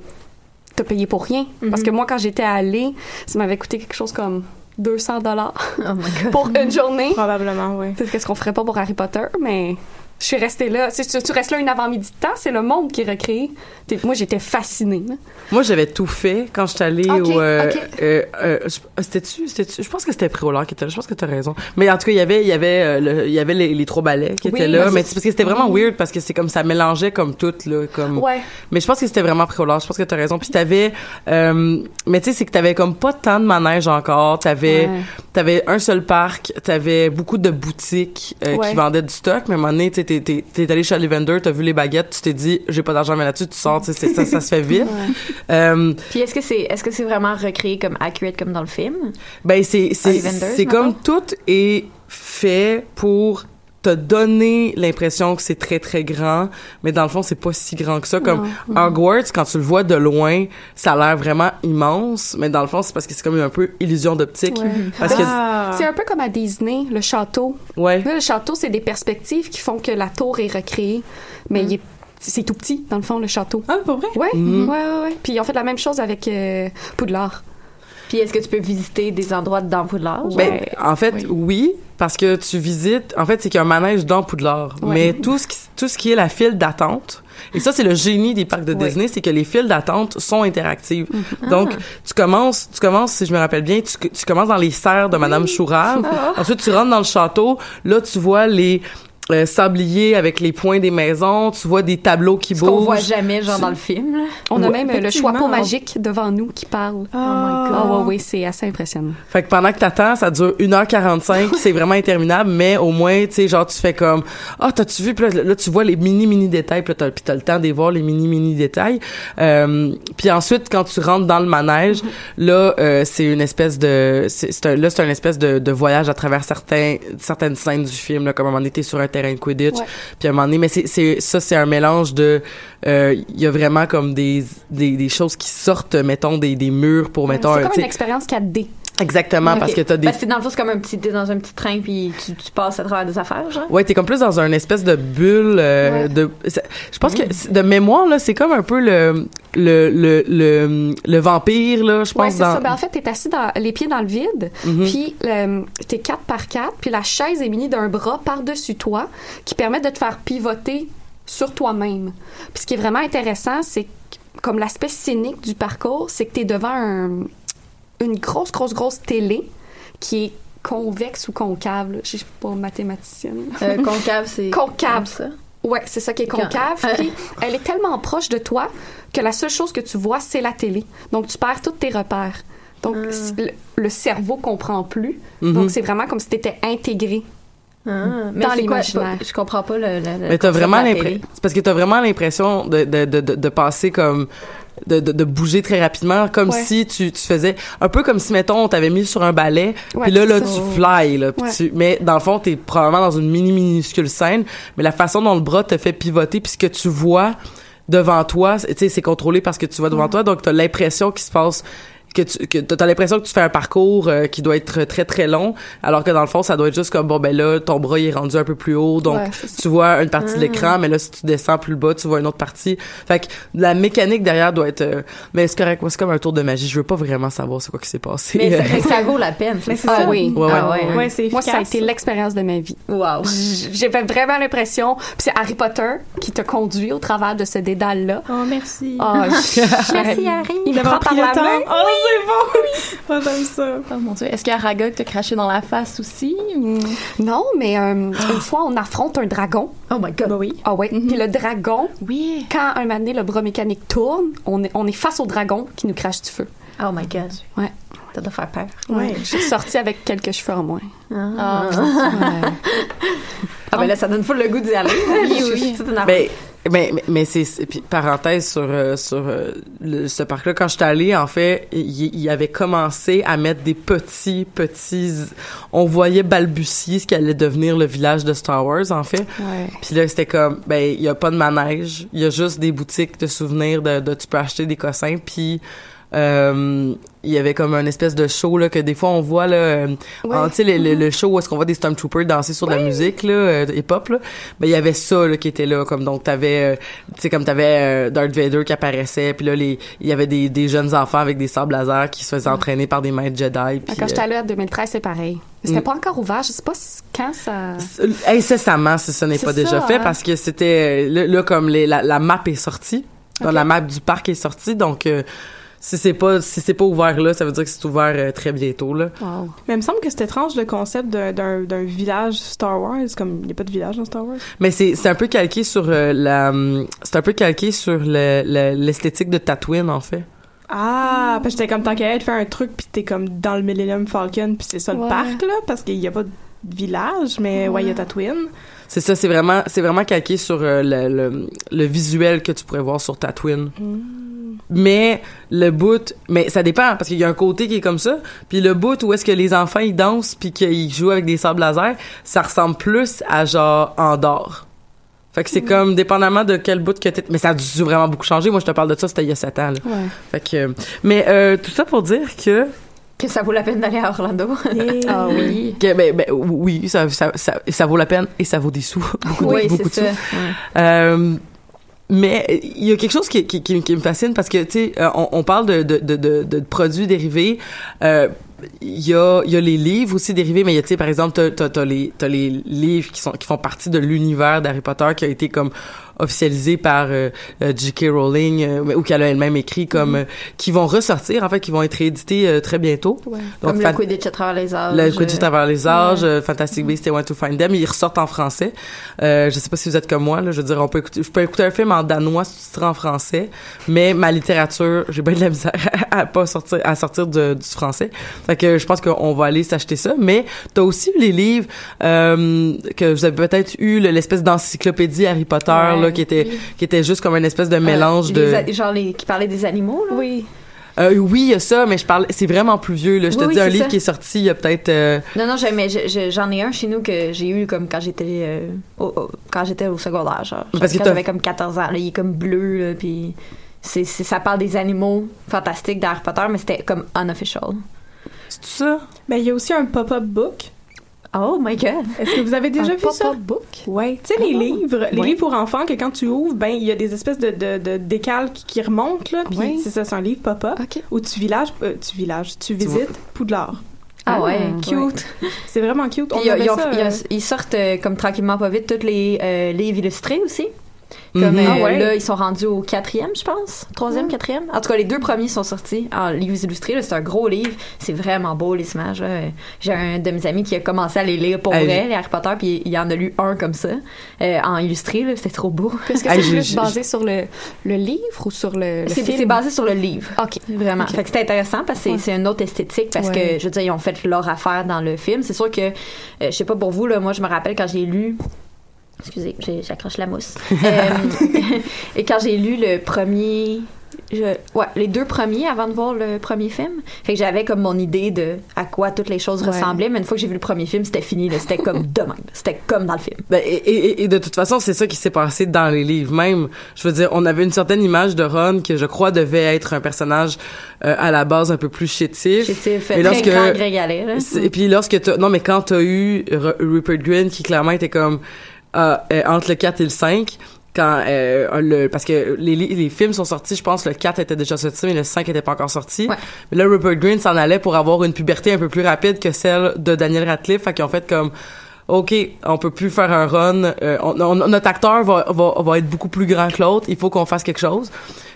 t'as payé pour rien. Parce que moi, quand j'étais allée, ça m'avait coûté quelque chose comme 200 dollars Oh pour une journée. Probablement, oui. C'est ce qu'on ferait pas pour Harry Potter, mais je suis restée là. Si tu, tu restes là une avant-midi de temps, c'est le monde qui est recréé. T'es- Moi, j'étais fascinée. là. Moi, j'avais tout fait quand j'étais allée Ok, au. euh, ok. euh, euh, je- c'était-tu, c'était-tu? Je pense que c'était Préolard qui était là. Je pense que t'as raison. Mais en tout cas, il y avait, il y avait, euh, le- il y avait les, les trois ballets qui Oui, étaient là. mais Mais c'est- parce que c'était vraiment weird parce que c'est comme ça mélangeait comme tout là, comme. Ouais. Mais je pense que c'était vraiment Préolard. Je pense que t'as raison. Puis t'avais, euh, mais tu sais, c'est que t'avais comme pas tant de manège encore. T'avais, Ouais. t'avais un seul parc. T'avais beaucoup de boutiques euh, Ouais. qui vendaient du stock. Mais à un moment donné, tu sais, t'es, t'es, t'es allé chez vendeurs, t'as vu les baguettes, tu t'es dit, j'ai pas d'argent mais là-dessus, tu sors. Tu sais, c'est- ça, ça se fait vite. Euh, Puis est-ce que c'est est-ce que c'est vraiment recréé comme accurate comme dans le film? Ben c'est c'est c'est comme tout est fait pour te donner l'impression que c'est très très grand, mais dans le fond c'est pas si grand que ça. Comme Non. Hogwarts, quand tu le vois de loin, ça a l'air vraiment immense, mais dans le fond c'est parce que c'est comme un peu illusion d'optique. Ouais. Parce que Ah. C'est un peu comme à Disney, le château. ouais. Là, le château, c'est des perspectives qui font que la tour est recréée, mais il est- c'est tout petit, dans le fond, le château. Ah, pour vrai? Ouais, Mhm. ouais, ouais, ouais. Puis ils ont fait la même chose avec euh, Poudlard. Puis est-ce que tu peux visiter des endroits dans Poudlard? Ben, en fait, oui. parce que tu visites. En fait, c'est qu'il y a un manège dans Poudlard. Ouais. Mais tout ce, qui, tout ce qui est la file d'attente, et ça, c'est le génie des parcs de Disney, c'est que les files d'attente sont interactives. Mhm. Donc, tu commences, tu commences, si je me rappelle bien, tu, tu commences dans les serres de Madame Chourave. Ah. Ensuite, tu rentres dans le château. Là, tu vois les euh, sabliers avec les points des maisons. Tu vois des tableaux qui Ce bougent. qu'on voit jamais, genre Tu- dans le film. là. On a même euh, le choix magique devant nous qui parle. Oh my Ah ouais, ouais, c'est assez impressionnant. Fait que pendant que t'attends, ça dure 1h45, c'est vraiment interminable, mais au moins, tu sais, genre, tu fais comme, ah, t'as-tu vu? Puis là, là, tu vois les mini-mini détails, puis là, t'as, puis t'as le temps de voir les mini-mini détails. Euh, puis ensuite, quand tu rentres dans le manège, là, euh, c'est une espèce de, c'est, c'est un, là, c'est une espèce de, de voyage à travers certains, certaines scènes du film, là, comme à un moment donné, t'es sur un terrain de Quidditch, puis à un moment donné, mais c'est, c'est, ça, c'est un mélange de, euh, il y a vraiment comme des, des, des choses qui sortent, mettons, des, des murs pour, mettons, C'est comme une expérience 4D. Exactement, parce que t'as des, Ben, c'est dans le fond, c'est comme un petit, t'es dans un petit train puis tu, tu passes à travers des affaires, genre. Ouais, t'es comme plus dans un espèce de bulle euh, Ouais. de. Je pense que de mémoire là, c'est comme un peu le le le le, le vampire là, je Ouais, pense c'est dans. ça. Ben, en fait, t'es assis dans, les pieds dans le vide, Mhm. puis euh, t'es 4 par 4, puis la chaise est munie d'un bras par-dessus toi qui permet de te faire pivoter sur toi-même. Puis ce qui est vraiment intéressant, c'est que, comme l'aspect scénique du parcours, c'est que t'es devant un- une grosse, grosse, grosse télé qui est convexe ou concave. là. Je suis pas mathématicienne. Euh, concave, c'est. Concave. comme ça? Ouais, c'est ça qui est Quand- concave. Ouais. Puis elle est tellement proche de toi que la seule chose que tu vois, c'est la télé. Donc tu perds tous tes repères. Donc Ah. le, le cerveau comprend plus. Mhm. Donc c'est vraiment comme si tu étais intégré. Ah, mais Dans c'est quoi? l'imaginaire. Je comprends pas le. le- le Mais t'as vraiment l'impression. parce que t'as vraiment l'impression de, de de de passer comme de, de, de bouger très rapidement, comme Ouais. si tu, tu faisais un peu comme si mettons on t'avait mis sur un balai, Ouais, puis là là ça. tu fly là, tu, mais dans le fond t'es probablement dans une mini minuscule scène, mais la façon dont le bras te fait pivoter, puis ce que tu vois devant toi, tu sais c'est contrôlé parce que tu vois devant toi, donc t'as l'impression qu'il se passe que tu que t'as l'impression que tu fais un parcours euh, qui doit être très très long alors que dans le fond ça doit être juste comme bon ben là ton bras il est rendu un peu plus haut donc Ouais, tu vois une partie de Ah. l'écran mais là si tu descends plus bas tu vois une autre partie fait que la mécanique derrière doit être euh, mais c'est correct moi c'est comme un tour de magie je veux pas vraiment savoir c'est quoi qui s'est passé Mais ça, ça vaut la peine. Mais c'est ah, ça. oui. Ouais, ouais. Ah, ouais, hein. Ouais, c'est Moi, ça a été l'expérience de ma vie. Wow. J- J'ai fait vraiment l'impression. Puis c'est Harry Potter qui te conduit au travers de ce dédale-là. Oh, merci. Ah, j- Merci, Harry. Il me prend par la le temps. main. Oh, c'est bon. Oh, j'aime ça. Oh mon dieu. Est-ce qu'Aragog t'a craché dans la face aussi? ou- Non, mais euh, une fois, on affronte un dragon. Oh my god. Bah oui. Ah ouais. Puis le dragon, Oui. quand un moment donné, le bras mécanique tourne, on est, on est face au dragon qui nous crache du feu. Oh my god. Ouais. Ça doit faire peur. Ouais. Je suis sortie avec quelques cheveux en moins. Ah, Ouais. ah ben là, ça donne full le goût d'y aller. Oui, oui. Mais mais mais, mais c'est parenthèse sur euh, sur euh, le- ce parc là quand je suis allée en fait il, il avait commencé à mettre des petits petits on voyait balbutier ce qui allait devenir le village de Star Wars en fait Ouais. Puis là, c'était comme, ben, il y a pas de manège, il y a juste des boutiques de souvenirs de, de tu peux acheter des cossins. Puis euh, il y avait comme un espèce de show là que des fois on voit là, euh, Ouais. tu sais le, le, le show où est-ce qu'on voit des stormtroopers danser sur de la musique là, euh, hip-hop là. Ben il y avait ça là qui était là, comme donc t'avais, tu sais comme t'avais Darth Vader qui apparaissait, puis là les, il y avait des, des jeunes enfants avec des sables laser qui se faisaient entraîner par des maîtres Jedi. Puis, Quand j'étais allée en 2013, c'est pareil. C'était Mm. pas encore ouvert. Je sais pas quand ça. incessamment si ce n'est pas déjà fait hein. parce que c'était là, là, comme les, la, la map est sortie Donc, la map du parc est sortie donc euh, si c'est pas si c'est pas ouvert là ça veut dire que c'est ouvert euh, très bientôt là Wow. Mais il me semble que c'est étrange le concept d'un- village Star Wars, comme il n'y a pas de village dans Star Wars. mais c'est c'est un peu calqué sur euh, la c'est un peu calqué sur le- le- l'esthétique de Tatooine en fait Ah, parce que j'étais comme tant qu'à être faire un truc, puis t'es comme dans le Millennium Falcon, puis c'est ça le parc, là, parce qu'il n'y a pas de village, mais ouais, il y a Tatooine. c'est ça c'est vraiment c'est vraiment calqué sur euh, le, le, le visuel que tu pourrais voir sur Tatooine mais le bout mais ça dépend parce qu'il y a un côté qui est comme ça puis le bout où est-ce que les enfants ils dansent puis qu'ils jouent avec des sables laser ça ressemble plus à genre Andorre fait que c'est comme dépendamment de quel bout que t'es mais ça a dû vraiment beaucoup changer moi je te parle de ça c'était il y a 7 ans là. Ouais. fait que mais euh, tout ça pour dire que Que ça vaut la peine d'aller à Orlando. Ah oui. que ben, ben, oui ça, ça, ça, ça vaut la peine et ça vaut des sous beaucoup de- oui, beaucoup c'est de ça. sous Ouais. Euh, mais il y a quelque chose qui, qui, qui, qui me fascine parce que tu sais euh, on, on parle de, de, de, de, de produits dérivés. Euh, il y a y a les livres aussi dérivés mais il y a tu sais par exemple t'as t'as les t'as les livres qui sont qui font partie de l'univers d'Harry Potter qui a été comme officialisé par euh, euh, J.K. Rowling euh, ou qu'elle a elle-même écrit comme euh, qui vont ressortir en fait qui vont être réédités euh, très bientôt Comme fan- le Quidditch à travers les âges. le Quidditch à travers les âges, Ouais. euh, Fantastic Beasts et Where to Find Them, ils ressortent en français. Euh, je sais pas si vous êtes comme moi, là, je veux dire, on peut écouter, je peux écouter un film en danois sous-titré en français, mais ma littérature, j'ai bien de la misère à, pas sortir, à sortir de- du français. Fait que je pense qu'on va aller s'acheter ça, mais t'as aussi les livres euh, que vous avez peut-être eu, le- l'espèce d'encyclopédie Harry Potter, Ouais, là, qui était, qui était juste comme une espèce de mélange Euh, de... genre les qui parlaient des animaux là? Oui. Euh, oui, il y a ça, mais je parle, c'est vraiment plus vieux, là. Je te dis oui, un livre ça. qui est sorti il y a peut-être, euh, Non non, j'ai- mais je- je- j'en ai un chez nous que j'ai eu comme quand j'étais euh, au, au- quand j'étais au secondaire genre. Parce que j'avais comme 14 ans, là, il est comme bleu là, puis c'est c'est- ça parle des animaux fantastiques d'Harry Potter mais c'était comme unofficial. C'est tout ça? Ben, il y a aussi un pop-up book. Oh my god. Est-ce que vous avez déjà Un vu ça? pop-up book? Ouais. Tu sais, les Ah. livres, les Ouais. livres pour enfants, que quand tu ouvres, ben, il y a des espèces de, de, de décalques qui remontent, là. Puis Ouais. c'est ça, c'est un livre pop-up. OK. Où tu villages, euh, tu villages, tu visites Poudlard. Ah ouais, Ah, cute. C'est vraiment cute. On ils ont- ça, euh, ils sortent euh, comme tranquillement pas vite tous les euh, livres illustrés aussi. Comme Mhm. euh, Ah ouais? là, ils sont rendus au quatrième, je pense. Troisième, quatrième. En tout cas, les deux premiers sont sortis en livres illustrés. C'est un gros livre. C'est vraiment beau, les images. J'ai un de mes amis qui a commencé à les lire pour Hey, vrai, les Harry Potter, puis il en a lu un comme ça, euh, en illustré. C'était trop beau. Est-ce que Hey, c'est plus basé sur le, le livre ou sur le, film? c'est basé sur le livre. OK. Vraiment. Ok. Fait que c'était intéressant parce que c'est Ouais. une autre esthétique parce Ouais. que, je veux dire, ils ont fait leur affaire dans le film. C'est sûr que, euh, je sais pas pour vous, là, moi, je me rappelle quand j'ai lu. Excusez, j'ai- j'accroche la mousse. Euh, et quand j'ai lu le premier. je- ouais, les deux premiers avant de voir le premier film. Fait que j'avais comme mon idée de à quoi toutes les choses Ouais. ressemblaient, mais une fois que j'ai vu le premier film, c'était fini. C'était comme de même. C'était comme dans le film. Ben, et, et- et de toute façon, c'est ça qui s'est passé dans les livres même. Je veux dire, on avait une certaine image de Ron que je crois devait être un personnage euh, à la base un peu plus chétif. Chétif, Mais lorsque- grand. C'est- Et puis lorsque non mais quand t'as eu R- Rupert Grint qui clairement était comme euh, entre le 4 et le 5 quand euh, le parce que les, les films sont sortis je pense le 4 était déjà sorti mais le 5 était pas encore sorti Ouais. mais là Rupert Grint s'en allait pour avoir une puberté un peu plus rapide que celle de Daniel Radcliffe fait qu'ils ont fait comme OK, on peut plus faire un run. euh, on- on- notre acteur va, va, va être beaucoup plus grand que l'autre. Il faut qu'on fasse quelque chose.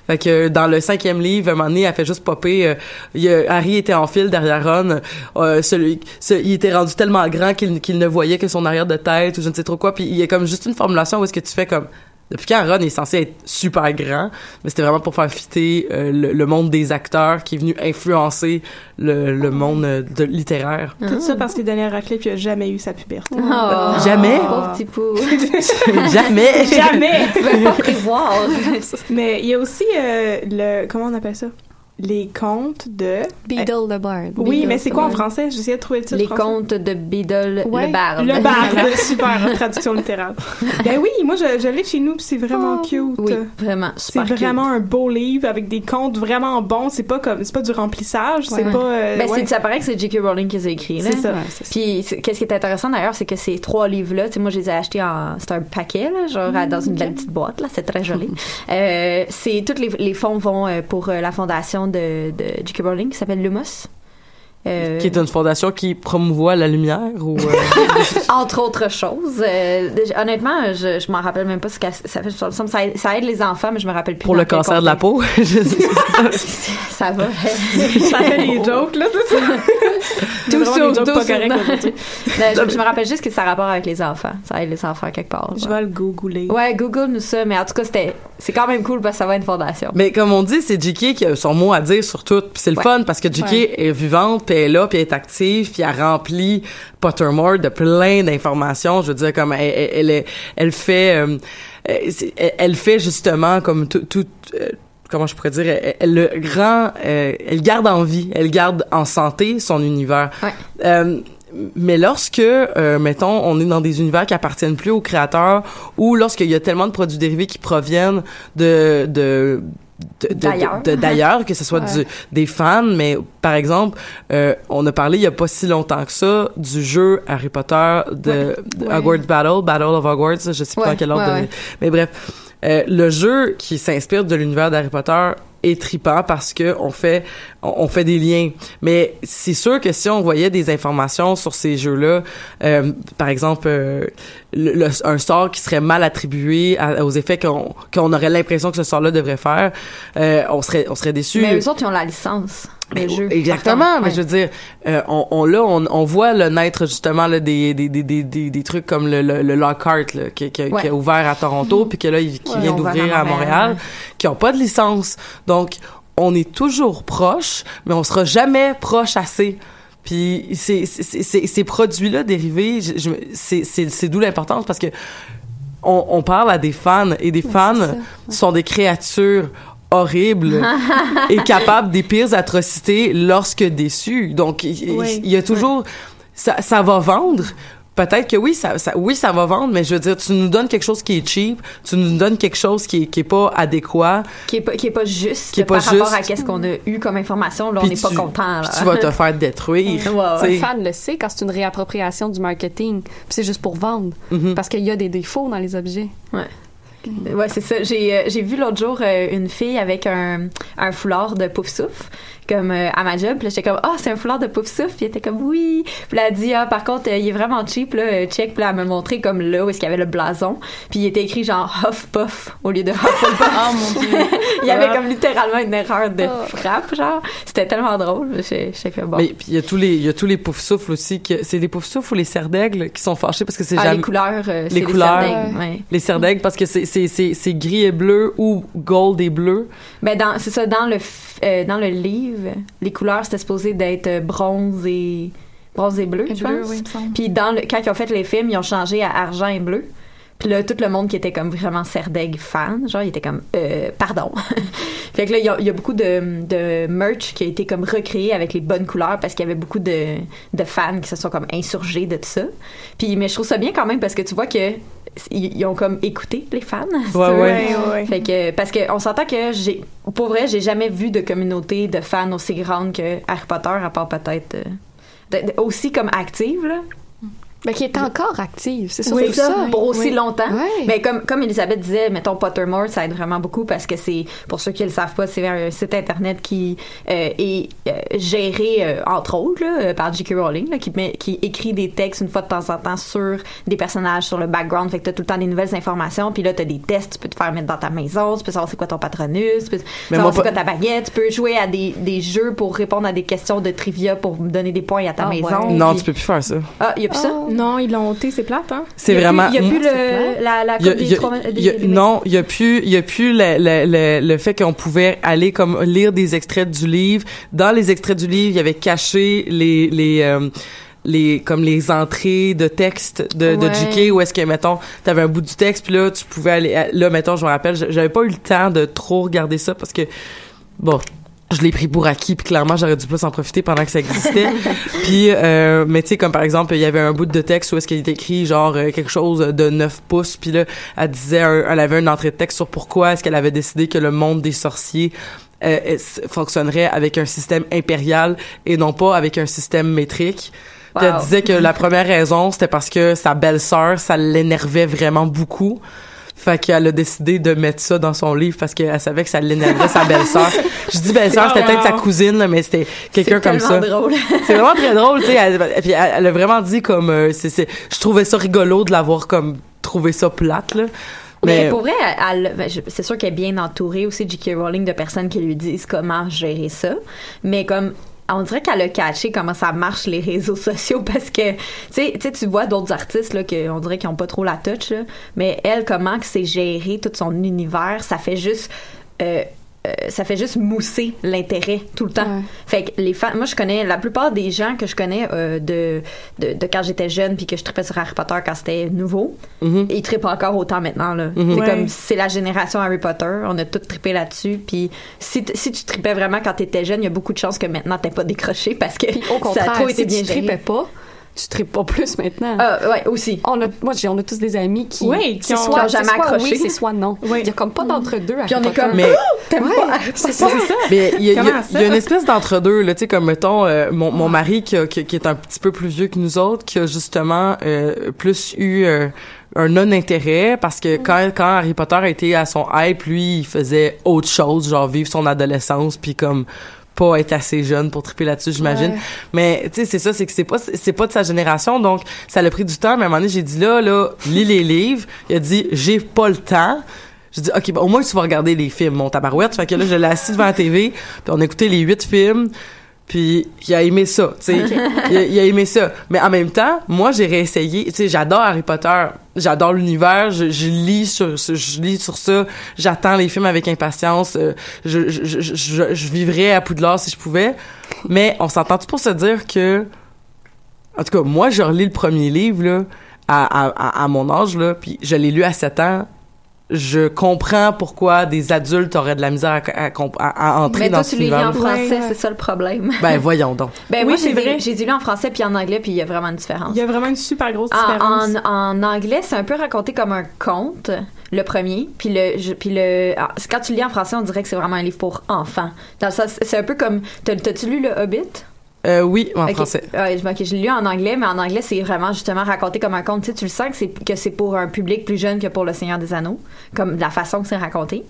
Fait que dans le cinquième livre, à un moment donné, elle fait juste popper. euh, il Harry était en file derrière Ron. euh, celui, ce- il était rendu tellement grand qu'il qu'il ne voyait que son arrière de tête ou je ne sais trop quoi. Puis il y a comme juste une formulation où est-ce que tu fais comme depuis quand Ron est censé être super grand, mais c'était vraiment pour faire fitter euh, le, le monde des acteurs qui est venu influencer le, le monde euh, de, littéraire. Tout ça parce que Daniel Radcliffe il a jamais eu sa puberté. Oh, Jamais? Pauvre petit pou. Jamais? Jamais! Tu peux pas prévoir. Mais il y a aussi euh, le comment on appelle ça? Les contes de Beadle the Bard. oui mais c'est the quoi en Bard. français? J'essayais de trouver le titre Les français. contes de Beadle Ouais. le barde. le barde super traduction littérale ben oui moi je, je l'ai chez nous puis c'est vraiment Oh, cute Oui, vraiment, c'est super vraiment un beau livre avec des contes vraiment bons c'est pas comme c'est pas du remplissage c'est pas euh, Ben, ouais. c'est, ça paraît que c'est J.K. Rowling qui les a écrits. là. C'est ça. Puis, qu'est-ce qui est intéressant d'ailleurs, c'est que ces trois livres-là, tu sais, moi, je les ai achetés en. C'est un paquet, là, genre, dans une belle petite boîte, là, c'est très joli. euh, c'est. Tous les, les fonds vont euh, pour euh, la fondation de, J.K. Rowling qui s'appelle Lumos. Euh, Qui est une fondation qui promouvoit la lumière ou euh, entre autres choses. Euh, honnêtement, je, je m'en rappelle même pas ce que ça fait. Ça, ça aide, ça aide les enfants, mais je me rappelle plus. pour le cancer de la peau. Ça va. ça fait les jokes là c'est ça Tout jokes tout pas je, je me rappelle juste que ça a rapport avec les enfants. Ça aide les enfants quelque part. je ouais. vais le googler Ouais, Google nous ça, mais en tout cas, c'était, c'est quand même cool parce que ça va être une fondation. Mais comme on dit, c'est J.K. qui a son mot à dire sur tout. Puis c'est le Ouais. fun parce que J.K. est vivante, est là, puis elle est active, puis elle remplit Pottermore de plein d'informations. Je veux dire, comme elle, elle, elle, est- elle fait, euh, euh, elle, fait justement comme tout, tout euh, comment je pourrais dire, elle, elle le euh, elle garde en vie, elle garde en santé son univers. Ouais. Euh, mais lorsque, euh, mettons, on est dans des univers qui appartiennent plus aux créateurs, ou lorsqu'il y a tellement de produits dérivés qui proviennent de- D'ailleurs. que ce soit Ouais. du, des fans, mais par exemple, euh, on a parlé il y a pas si longtemps que ça du jeu Harry Potter de, de Ouais. Hogwarts Battle, Battle of Hogwarts, je sais Ouais, dans quel ordre, de- mais bref, Euh, le jeu qui s'inspire de l'univers d'Harry Potter est tripant parce que on fait on, fait des liens mais c'est sûr que si on voyait des informations sur ces jeux-là euh, par exemple euh, le, le- un sort qui serait mal attribué à- aux effets qu'on qu'on aurait l'impression que ce sort-là devrait faire euh, on serait on serait déçu Mais eux autres, ils ont la licence. mais jeu. Exactement, mais Ouais. je veux dire, euh, on, on là, on, on voit le naître justement là, des, des, des, des, des, des trucs comme le, le, le Lockhart là, qui, qui, Ouais. qui a ouvert à Toronto, puis que là, il, qui Ouais, vient d'ouvrir à Montréal. Qui ont pas de licence. Donc, on est toujours proche, mais on sera jamais proche assez. Puis ces, ces, ces, ces produits-là dérivés, c'est d'où l'importance parce que on, on parle à des fans et des fans sont des créatures horribles et capables des pires atrocités lorsque déçus. Donc, il il- Oui. il y a toujours... Ça, ça va vendre. Peut-être que oui ça, ça- oui, ça va vendre, mais je veux dire, tu nous donnes quelque chose qui est cheap, tu nous donnes quelque chose qui est, qui est pas adéquat. Qui est pas, qui est pas juste Qui est pas par rapport juste. à qu'est-ce qu'on a eu comme information. Là, on n'est pas content. puis. Tu vas te faire détruire. Ouais, ouais. Le fan le sait quand c'est une réappropriation du marketing. Puis c'est juste pour vendre. Mhm. Parce qu'il y a des défauts dans les objets. Ouais. Ouais, c'est ça. J'ai euh, j'ai vu l'autre jour euh, une fille avec un, un foulard de pouf souffle comme euh, à ma job. Puis là, j'étais comme ah c'est un foulard de pouf souffle. Puis elle était comme oui. Puis là, elle a dit ah par contre euh, il est vraiment cheap là euh, check. Puis là, elle m'a montré comme là où est-ce qu'il y avait le blason. Puis il était écrit genre Huff Puff au lieu de Hufflepuff. Oh mon dieu. il y avait comme littéralement une erreur de frappe genre. C'était tellement drôle. J'ai j'ai fait bon. Mais puis il y a tous les il y a tous les poufs souffles aussi que c'est les poufs souffles ou les cerfs d'aigle qui sont fâchés parce que c'est Ah, jamais les couleurs, euh, c'est les les couleurs cerfs d'aigle, ouais. les cerfs d'aigle parce que c'est c'est c'est c'est gris et bleu ou gold et bleu. Ben dans c'est ça dans le f- euh, dans le livre, les couleurs c'était supposé d'être euh, bronze et bronze et bleu, Et je bleu, pense. oui, il me semble. Puis dans le quand ils ont fait les films, ils ont changé à argent et bleu. Puis là tout le monde qui était comme vraiment Serdeg fan, genre il était comme euh, pardon. fait que là il y a, il y a beaucoup de, de merch qui a été comme recréé avec les bonnes couleurs parce qu'il y avait beaucoup de, de fans qui se sont comme insurgés de tout ça. Puis mais je trouve ça bien quand même parce que tu vois que ils, ont comme écouté les fans. Ouais, ouais. ouais. Fait que parce que on s'entend que j'ai pour vrai, j'ai jamais vu de communauté de fans aussi grande que Harry Potter à part peut-être euh, aussi comme active là. Mais qui est encore active. C'est ça. Oui, c'est ça, pour aussi Oui. longtemps. Ouais. Mais comme, comme Elisabeth disait, mettons Pottermore, ça aide vraiment beaucoup parce que c'est, pour ceux qui ne le savent pas, c'est un site internet qui euh, est euh, géré, euh, entre autres, là, par J.K. Rowling, là, qui, met, qui écrit des textes une fois de temps en temps sur des personnages, sur le background. Fait que tu as tout le temps des nouvelles informations. Puis là, tu as des tests, tu peux te faire mettre dans ta maison, tu peux savoir c'est quoi ton patronus, tu peux Mais savoir c'est pas- quoi ta baguette, tu peux jouer à des, des jeux pour répondre à des questions de trivia pour donner des points à ta Ah, maison. ouais. Non, Puis- tu peux plus faire ça. Ah, il y a plus ça? Non, ils l'ont ôté, c'est plate, hein? C'est vraiment Il y a plus le, la, coupe des trois- non, il y a plus, y a plus le, le, le, le fait qu'on pouvait aller comme lire des extraits du livre. Dans les extraits du livre, il y avait caché les les euh, les comme les entrées de texte de, de. JK où est-ce que mettons t'avais un bout du texte puis là tu pouvais aller là mettons je me rappelle j'avais pas eu le temps de trop regarder ça parce que bon je l'ai pris pour acquis puis clairement j'aurais dû plus en profiter pendant que ça existait. Puis euh, mais tu sais comme par exemple il y avait un bout de texte où est-ce qu'il était écrit genre euh, quelque chose de 9 pouces puis là elle disait un- elle avait une entrée de texte sur pourquoi est-ce qu'elle avait décidé que le monde des sorciers euh, fonctionnerait avec un système impérial et non pas avec un système métrique. Puis elle Wow. disait que la première raison c'était parce que sa belle-sœur ça l'énervait vraiment beaucoup fait qu'elle a décidé de mettre ça dans son livre parce qu'elle savait que ça l'énervait sa belle-sœur. Je dis belle-sœur, c'était peut-être sa cousine, là, mais c'était quelqu'un C'est comme ça. tellement drôle. C'est vraiment très drôle, tu sais. Elle, puis elle, elle a vraiment dit comme, euh, c'est, c'est, je trouvais ça rigolo de l'avoir comme trouvé ça plate là. Mais, Mais, pour vrai, elle- elle- ben, c'est sûr qu'elle est bien entourée aussi, J.K. Rowling, de personnes qui lui disent comment gérer ça. Mais comme on dirait qu'elle a catché comment ça marche les réseaux sociaux parce que tu sais tu vois d'autres artistes là que on dirait qu'ils ont pas trop la touch là, mais elle comment que c'est géré tout son univers ça fait juste euh, euh, ça fait juste mousser l'intérêt tout le temps. Fait que les fans, moi je connais la plupart des gens que je connais euh, de, de de quand j'étais jeune puis que je tripais sur Harry Potter quand c'était nouveau, Mhm. ils trippent encore autant maintenant là. Mhm. C'est Ouais. comme c'est la génération Harry Potter, on a tous trippé là-dessus puis si si tu trippais vraiment quand t'étais jeune, il y a beaucoup de chances que maintenant t'aies pas décroché parce que Puis au ça a contraire, trop été si bien tu tripais pas, tu tripes pas plus maintenant. Ah, ouais, aussi. On a, moi, j'ai, on a tous des amis qui, Oui, qui ont- soit, qui ont c'est jamais soit accroché. oui, c'est soit non. Il y a comme pas d'entre-deux. à Puis on est comme. Mais- Oh, t'aimes Ouais, pas? c'est ça. Mais il y, a- il y y a une ça? espèce d'entre-deux, là, tu sais, comme, mettons, euh, mon, mon mari qui, a- qui, qui est un petit peu plus vieux que nous autres, qui a justement euh, plus eu euh, un non-intérêt, parce que quand, quand Harry Potter a été à son hype, lui, il faisait autre chose, genre vivre son adolescence, puis comme pas être assez jeune pour triper là-dessus, j'imagine. Ouais. Mais tu sais, c'est ça, c'est que c'est pas c'est pas de sa génération, donc ça l'a pris du temps. Mais à un moment donné, j'ai dit là, là, lis les livres. Il a dit j'ai pas le temps. J'ai dit ok, bon, au moins tu vas regarder les films, mon tabarouette. Fait que là, je l'ai assis devant la TV, puis on a écouté les huit films. Puis il a aimé ça, tu sais. Il, a- il a aimé ça. Mais en même temps, moi j'ai réessayé. Tu sais, j'adore Harry Potter, j'adore l'univers. Je, je lis sur, je lis sur ça. J'attends les films avec impatience. euh, Je, je, je, vivrais à Poudlard si je pouvais. Mais on s'entend tout pour se dire que, en tout cas, moi je relis le premier livre là à, à, à, à mon âge là, puis je l'ai lu à 7 ans. Je comprends pourquoi des adultes auraient de la misère à, à, à- à entrer Mais dans toi, cet tu les lis en univers. français, c'est ça le problème. Ben voyons donc. Ben Oui, moi, c'est j'ai vrai. j'ai lu en français puis en anglais, puis il y a vraiment une différence. Il y a vraiment une super grosse En, différence. en, en anglais, c'est un peu raconté comme un conte, le premier. Puis le, je- puis le, ah, quand tu le lis en français, on dirait que c'est vraiment un livre pour enfants. Dans c'est un peu comme, t'as- t'as-tu lu le Hobbit? Euh, oui, en Ok. français. Ouais, je, ok, je l'ai lu en anglais, mais en anglais, c'est vraiment justement raconté comme un conte. Tu sais, tu le sens que c'est, que c'est pour un public plus jeune que pour Le Seigneur des Anneaux, comme la façon que c'est raconté.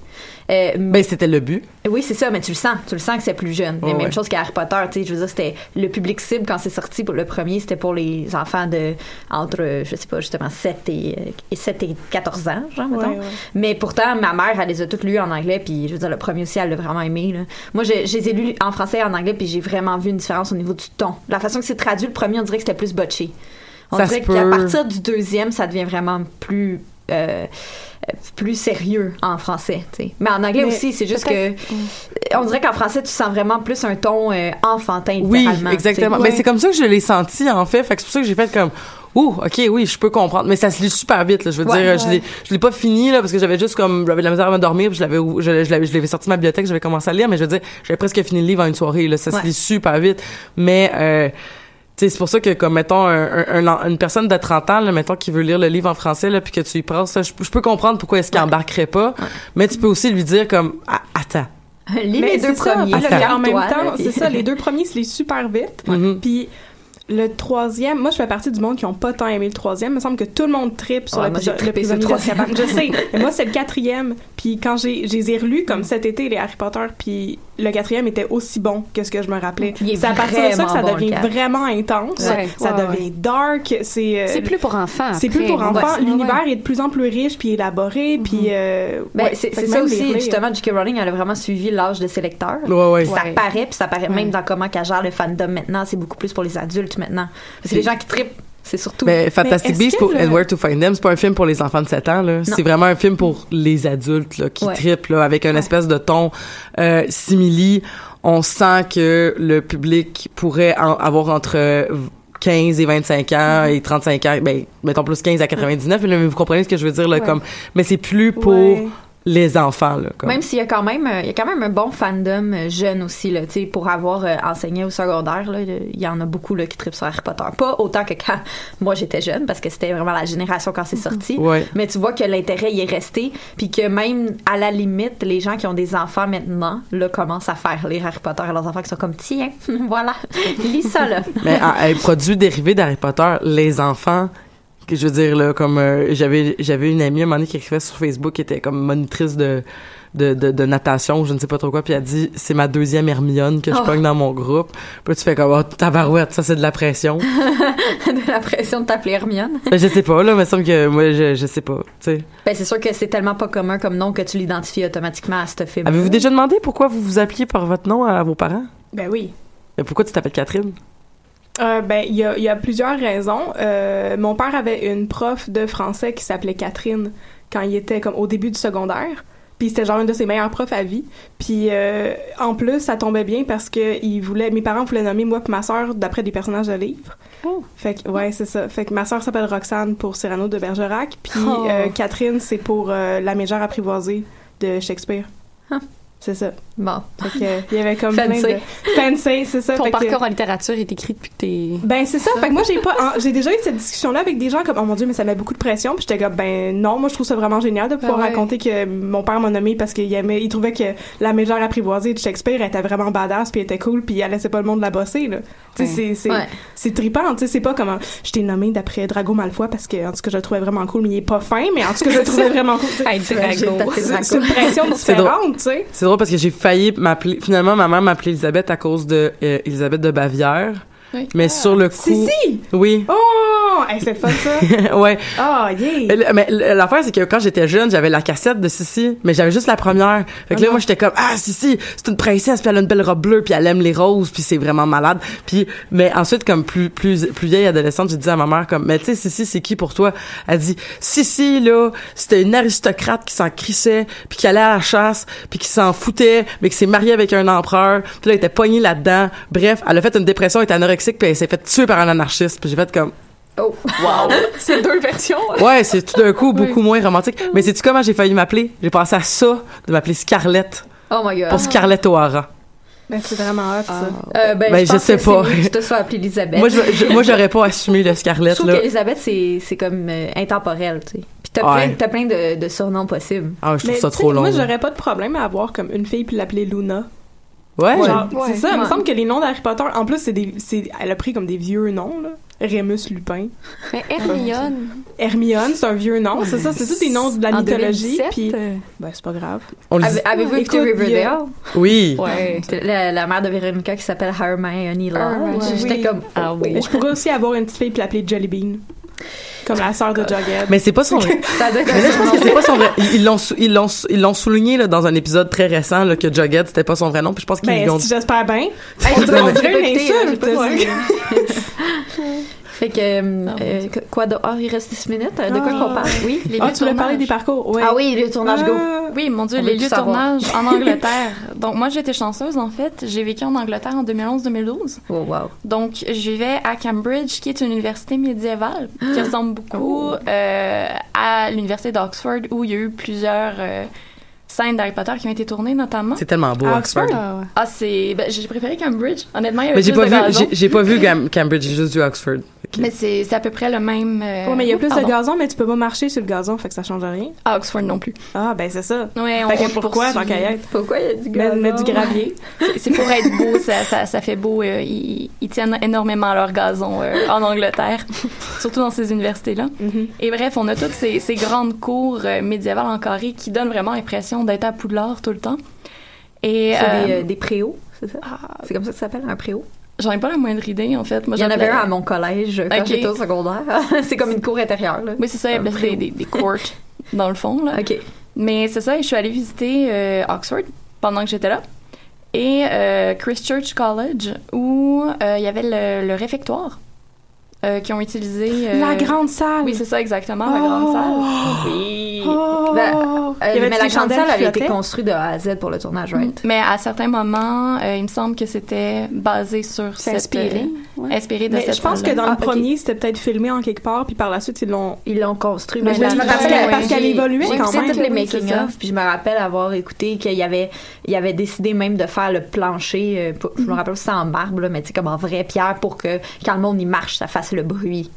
Euh, Ben c'était le but. oui, c'est ça, mais tu le sens. Tu le sens que c'est plus jeune. Mais Ouais, même ouais. chose qu'Harry Potter, tu sais, je veux dire, c'était le public cible quand c'est sorti pour le premier, c'était pour les enfants de entre, euh, je sais pas, justement, 7 et, euh, et 7 et 14 ans, genre, mettons. Ouais, ouais. Mais pourtant, ma mère, elle les a toutes lues en anglais, puis je veux dire, le premier aussi, elle l'a vraiment aimé, là. Moi, je, je les ai lus en français et en anglais, puis j'ai vraiment vu une différence au niveau du ton. La façon que c'est traduit, le premier, on dirait que c'était plus botché. On Ça dirait qu'à partir du deuxième, ça devient vraiment plus... euh, plus sérieux en français. Mais en anglais Mais aussi, c'est juste que on dirait qu'en français, tu sens vraiment plus un ton euh, enfantin, Oui, exactement. sais. Mais c'est comme ça que je l'ai senti en fait. C'est pour ça que j'ai fait comme Ouh, ok, oui, je peux comprendre. Mais ça se lit super vite, là. Je veux Ouais, dire, je ouais. l'ai, je l'ai pas fini, là, parce que j'avais juste comme, j'avais de la misère à m'endormir, puis je l'avais, je, je l'avais, je l'avais sorti de ma bibliothèque, j'avais commencé à lire, mais je veux dire, j'avais presque fini le livre en une soirée, là. Ça Ouais. se lit super vite. Mais, euh, c'est pour ça que, comme, mettons, un, un- un- une personne de 30 ans, là, mettons, qui veut lire le livre en français, là, puis que tu y passes, je, je peux comprendre pourquoi est-ce qu'il embarquerait pas. Mais tu peux aussi lui dire, comme, Ah, attends. Lis les deux ça, premiers, là, en même temps, c'est ça, les deux premiers se lisent super vite. Mhm. Puis le troisième, moi je fais partie du monde qui ont pas tant aimé le troisième. Il me semble que tout le monde tripe sur Ouais, le, moi, j'ai d'Azkaban. Je troisième. sais, mais moi c'est le quatrième. Puis quand j'ai, je les ai relus Mm. comme cet été les Harry Potter, puis le quatrième était aussi bon que ce que je me rappelais. C'est à partir de ça que ça bon, devient vraiment intense. Ouais, ça ouais, devient dark. C'est euh, C'est plus pour enfants. c'est plus pour enfants. Ouais, L'univers ouais. est de plus en plus riche puis élaboré. Puis euh, Ben, ouais, c'est ça aussi, justement, J.K. Rowling, elle a vraiment suivi l'âge de ses lecteurs. Ouais, ouais. Ça paraît, puis ça paraît même dans comment qu'elle gère le fandom maintenant, c'est beaucoup plus pour les adultes maintenant. Parce que les gens qui trippent, c'est surtout... Ben, Fantastic Beasts que pour le- And Where to Find Them, c'est pas un film pour les enfants de 7 ans, là. C'est vraiment un film pour les adultes, là, qui Ouais. trippent, là, avec un espèce de ton, euh, simili. On sent que le public pourrait en- avoir entre 15 et 25 ans et 35 ans, ben, mettons plus 15 à 99, là, mais vous comprenez ce que je veux dire, là, Ouais. comme, mais c'est plus pour Ouais. Les enfants, là, comme. Même s'il y a quand même, euh, il y a quand même un bon fandom euh, jeune aussi là, tu sais, pour avoir euh, enseigné au secondaire là, il y en a beaucoup là qui trippent sur Harry Potter. Pas autant que quand moi j'étais jeune parce que c'était vraiment la génération quand c'est sorti. Ouais. Mais tu vois que l'intérêt y est resté, puis que même à la limite, les gens qui ont des enfants maintenant là commencent à faire lire Harry Potter à leurs enfants qui sont comme tiens, voilà, lis ça là. Mais un produit dérivé d'Harry Potter, les enfants, que je veux dire là, comme euh, j'avais j'avais une amie à un moment donné qui écrivait sur Facebook qui était comme monitrice de de, de, de natation ou je ne sais pas trop quoi puis elle a dit c'est ma deuxième Hermione que je Oh. pogne dans mon groupe puis là, tu fais comme oh, tabarouette ça c'est de la pression de la pression de t'appeler Hermione. ben, je sais pas là mais il me semble que moi je, je sais pas tu sais Ben c'est sûr que c'est tellement pas commun comme nom que tu l'identifies automatiquement à ce film. avez-vous déjà demandé pourquoi vous vous appeliez par votre nom à vos parents? Ben oui. Et pourquoi tu t'appelles Catherine? Euh, ben, il y a, il y a plusieurs raisons. Euh, mon père avait une prof de français qui s'appelait Catherine quand il était comme au début du secondaire. Puis c'était genre une de ses meilleures profs à vie. Puis euh, en plus, ça tombait bien parce que il voulait, mes parents voulaient nommer moi et ma sœur d'après des personnages de livres. Fait que ouais, c'est ça. Fait que ma sœur s'appelle Roxane pour Cyrano de Bergerac, puis Oh. Catherine c'est pour la mégère apprivoisée de Shakespeare. Ah. C'est ça. Bon. Fait que, il y avait comme Fancy. plein de... Fancy, c'est ça. Ton fait que- parcours en littérature est écrit depuis que t'es... Ben c'est ça. Fait que moi j'ai pas en- j'ai déjà eu cette discussion là avec des gens comme oh mon dieu mais ça met beaucoup de pression puis j'étais comme ben non moi je trouve ça vraiment génial de pouvoir Ah ouais. raconter que mon père m'a nommé parce qu'il aimait il trouvait que la mégère apprivoisée de Shakespeare était vraiment badass puis elle était cool puis elle laissait pas le monde la bosser là. Tu sais c'est c'est Ouais. c'est trippant tu sais c'est pas comme je t'ai nommé d'après Drago Malfoy parce que en tout cas je le trouvais vraiment cool mais il est pas fin mais en tout cas je le trouvais vraiment cool. Hey, Drago. c'est une pression différente tu sais. Drôle parce que j'ai failli m'appeler. Finalement, ma mère m'appelait Elisabeth à cause de euh, Elisabeth de Bavière. Oui. Mais sur le coup. Sissi! Oui. Oh, hey, c'est fun ça. ouais. Ah, yeah. Mais l'affaire, c'est que quand j'étais jeune, j'avais la cassette de Sissi, mais j'avais juste la première. Fait que Ah là, non. moi, j'étais comme, ah, Sissi, c'est une princesse, puis elle a une belle robe bleue, puis elle aime les roses, puis c'est vraiment malade. Puis, mais ensuite, comme plus, plus, plus vieille adolescente, j'ai dit à ma mère, comme, mais tu sais, Sissi, c'est qui pour toi? Elle dit, Sissi, là, c'était une aristocrate qui s'en crissait, puis qui allait à la chasse, puis qui s'en foutait, mais qui s'est mariée avec un empereur, puis là, elle était poignée là-dedans. Bref, elle a fait une dépression, elle était anorexique, puis elle s'est fait tuer par un anarchiste, puis j'ai fait comme, Oh. Wow! C'est deux versions. Ouais, c'est tout d'un coup beaucoup moins romantique. Mais sais-tu comment j'ai failli m'appeler? J'ai pensé à ça, de m'appeler Scarlett. Oh my god. Pour Scarlett O'Hara. Ben, c'est vraiment hot, ça. Euh, ben, Ben, je, je pense sais que pas. que tu te sois appelée Elisabeth. Moi, je, je- moi, j'aurais pas assumé le Je Scarlett, trouve là. qu'Elisabeth, c'est, c'est comme euh, intemporel, tu sais. Puis t'as, Ouais. plein, t'as plein de, de surnoms possibles. Ah, je trouve Mais ça trop long. Moi, j'aurais pas de problème à avoir comme une fille puis l'appeler Luna. Ouais. Genre, Ouais. c'est ça, il me semble que les noms d'Harry Potter, en plus, c'est des, c'est, elle a pris comme des vieux noms, là. Rémus Lupin. Mais Hermione... Hermione, c'est un vieux nom, c'est ça, c'est tous des noms de la En mythologie, 2017, puis euh, ben, c'est pas grave. Avez, avez-vous écouté Riverdale? Oui. Ouais. La, la mère de Véronica qui s'appelle Hermione Lodge. Hermione. J'étais Oui. comme... Ah oui. Mais je pourrais aussi avoir une petite fille puis l'appeler Jelly Bean. Comme la sœur de Jughead. Mais c'est pas son. Ça être Mais là, je pense que c'est pas son vrai. Ils ils l'ont, ils l'ont, ils l'ont souligné, là, dans un épisode très récent, là, que Jughead, c'était pas son vrai nom, puis je pense qu'ils Ben, l'ont si j'espère bien? On dirait, une insulte. Fait que, euh, euh, que- quoi? Ah, il reste 10 minutes? De quoi Ah. qu'on parle? Oui. Les Ah, tu voulais de parler des parcours, ouais. Ah oui, le tournage Go. Ah. Oui, mon Dieu, On les lieux de tournage en Angleterre. Donc, moi, j'étais chanceuse, en fait. J'ai vécu en Angleterre en 2011-2012. Oh, wow. Donc, je vivais à Cambridge, qui est une université médiévale, qui Ah! ressemble beaucoup Oh. euh, à l'université d'Oxford, où il y a eu plusieurs euh, scènes d'Harry Potter qui ont été tournées, notamment. C'est tellement beau, À Oxford. Oxford? Ah, c'est... ben, j'ai préféré Cambridge. Honnêtement, il y avait Mais j'ai plus pas de vu, gazon. j'ai, j'ai pas vu Cambridge, j'ai juste vu Oxford. Mais c'est c'est à peu près le même... euh, mais il y a plus pardon. de gazon, mais tu peux pas marcher sur le gazon, fait que ça change rien. À Oxford non plus. Ah, ben c'est ça. Ouais, on, Fait que on pourquoi, tant qu'à y être? Pourquoi il y a du Mettre, mettre du gravier. C'est- C'est pour être beau, ça, ça, ça fait beau. euh, ils, ils tiennent énormément leur gazon euh, en Angleterre, surtout dans ces universités-là. Mhm. Et bref, on a toutes ces, ces grandes cours euh, médiévales en carré qui donnent vraiment l'impression d'être à Poudlard tout le temps. Et C'est euh, des, euh, des préaux, c'est ça? ah, C'est comme ça que ça s'appelle, un préau? j'en ai pas la moindre idée en fait. Moi, Il y en avait un à mon collège euh, quand Ok. j'étais au secondaire. c'est comme une cour intérieure, là. Oui, c'est ça, il y des, des, courts dans le fond. Là. OK. Mais c'est ça, et je suis allée visiter euh, Oxford pendant que j'étais là. Et euh, Christchurch College, où euh, il y avait le, le réfectoire euh, qui ont utilisé... euh, La grande salle. Oui, c'est ça, exactement, la grande Oh. salle. Oui. Oh. Ben, Euh, mais la grande salle avait été construite de A à Z pour le tournage, right? Mais à certains moments, euh, il me semble que c'était basé sur C'est cette... inspiré. Ouais. inspiré de Mais cette je pense que dans Ah, le ok. premier, c'était peut-être filmé en quelque part, puis par la suite, ils l'ont. Ils l'ont construit. Mais je me parce rappelle, qu'elle- parce évoluait j'ai quand écouté même. toutes les Oui, c'est making ça. of, puis je me rappelle avoir écouté qu'il y avait, il y avait décidé même de faire le plancher, euh, pour- je me rappelle si c'était en marbre, là, mais tu sais, comme en vraie pierre pour que quand le monde y marche, ça fasse le bruit.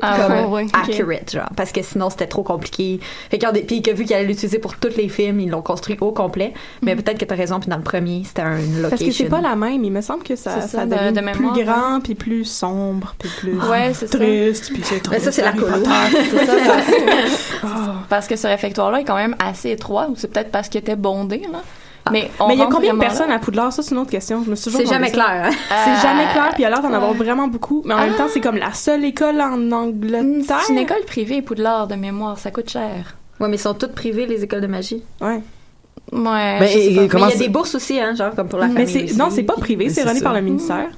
Ah, comme ouais, accurate, genre. Parce que sinon, c'était trop compliqué. Fait puis que vu qu'ils allaient l'utiliser pour tous les films, ils l'ont construit au complet. Mais peut-être que t'as raison, puis dans le premier, c'était un location. Parce que c'est pas la même. Il me semble que ça, ça, ça, de- devient de mémoire, plus grand, puis plus sombre, puis plus Ouais, c'est ça. triste, puis c'est Mais ça, c'est la colo. Potter. C'est ça, ça- Parce que ce réfectoire-là est quand même assez étroit, ou c'est peut-être parce qu'il était bondé, là? Mais, on Mais il y a combien de personnes là. à Poudlard? Ça, c'est une autre question. Je me suis toujours C'est jamais clair, hein? C'est jamais clair, puis il y a l'air d'en avoir vraiment beaucoup. Mais en même Ah. temps, c'est comme la seule école en Angleterre. C'est une école privée, Poudlard, de mémoire, ça coûte cher. Ouais, mais ils sont toutes privées, les écoles de magie. Ouais. Ouais. Mais mais il y a des bourses aussi, hein, genre comme pour la Mais famille. non, c'est pas privé, Mais c'est rené par le ministère.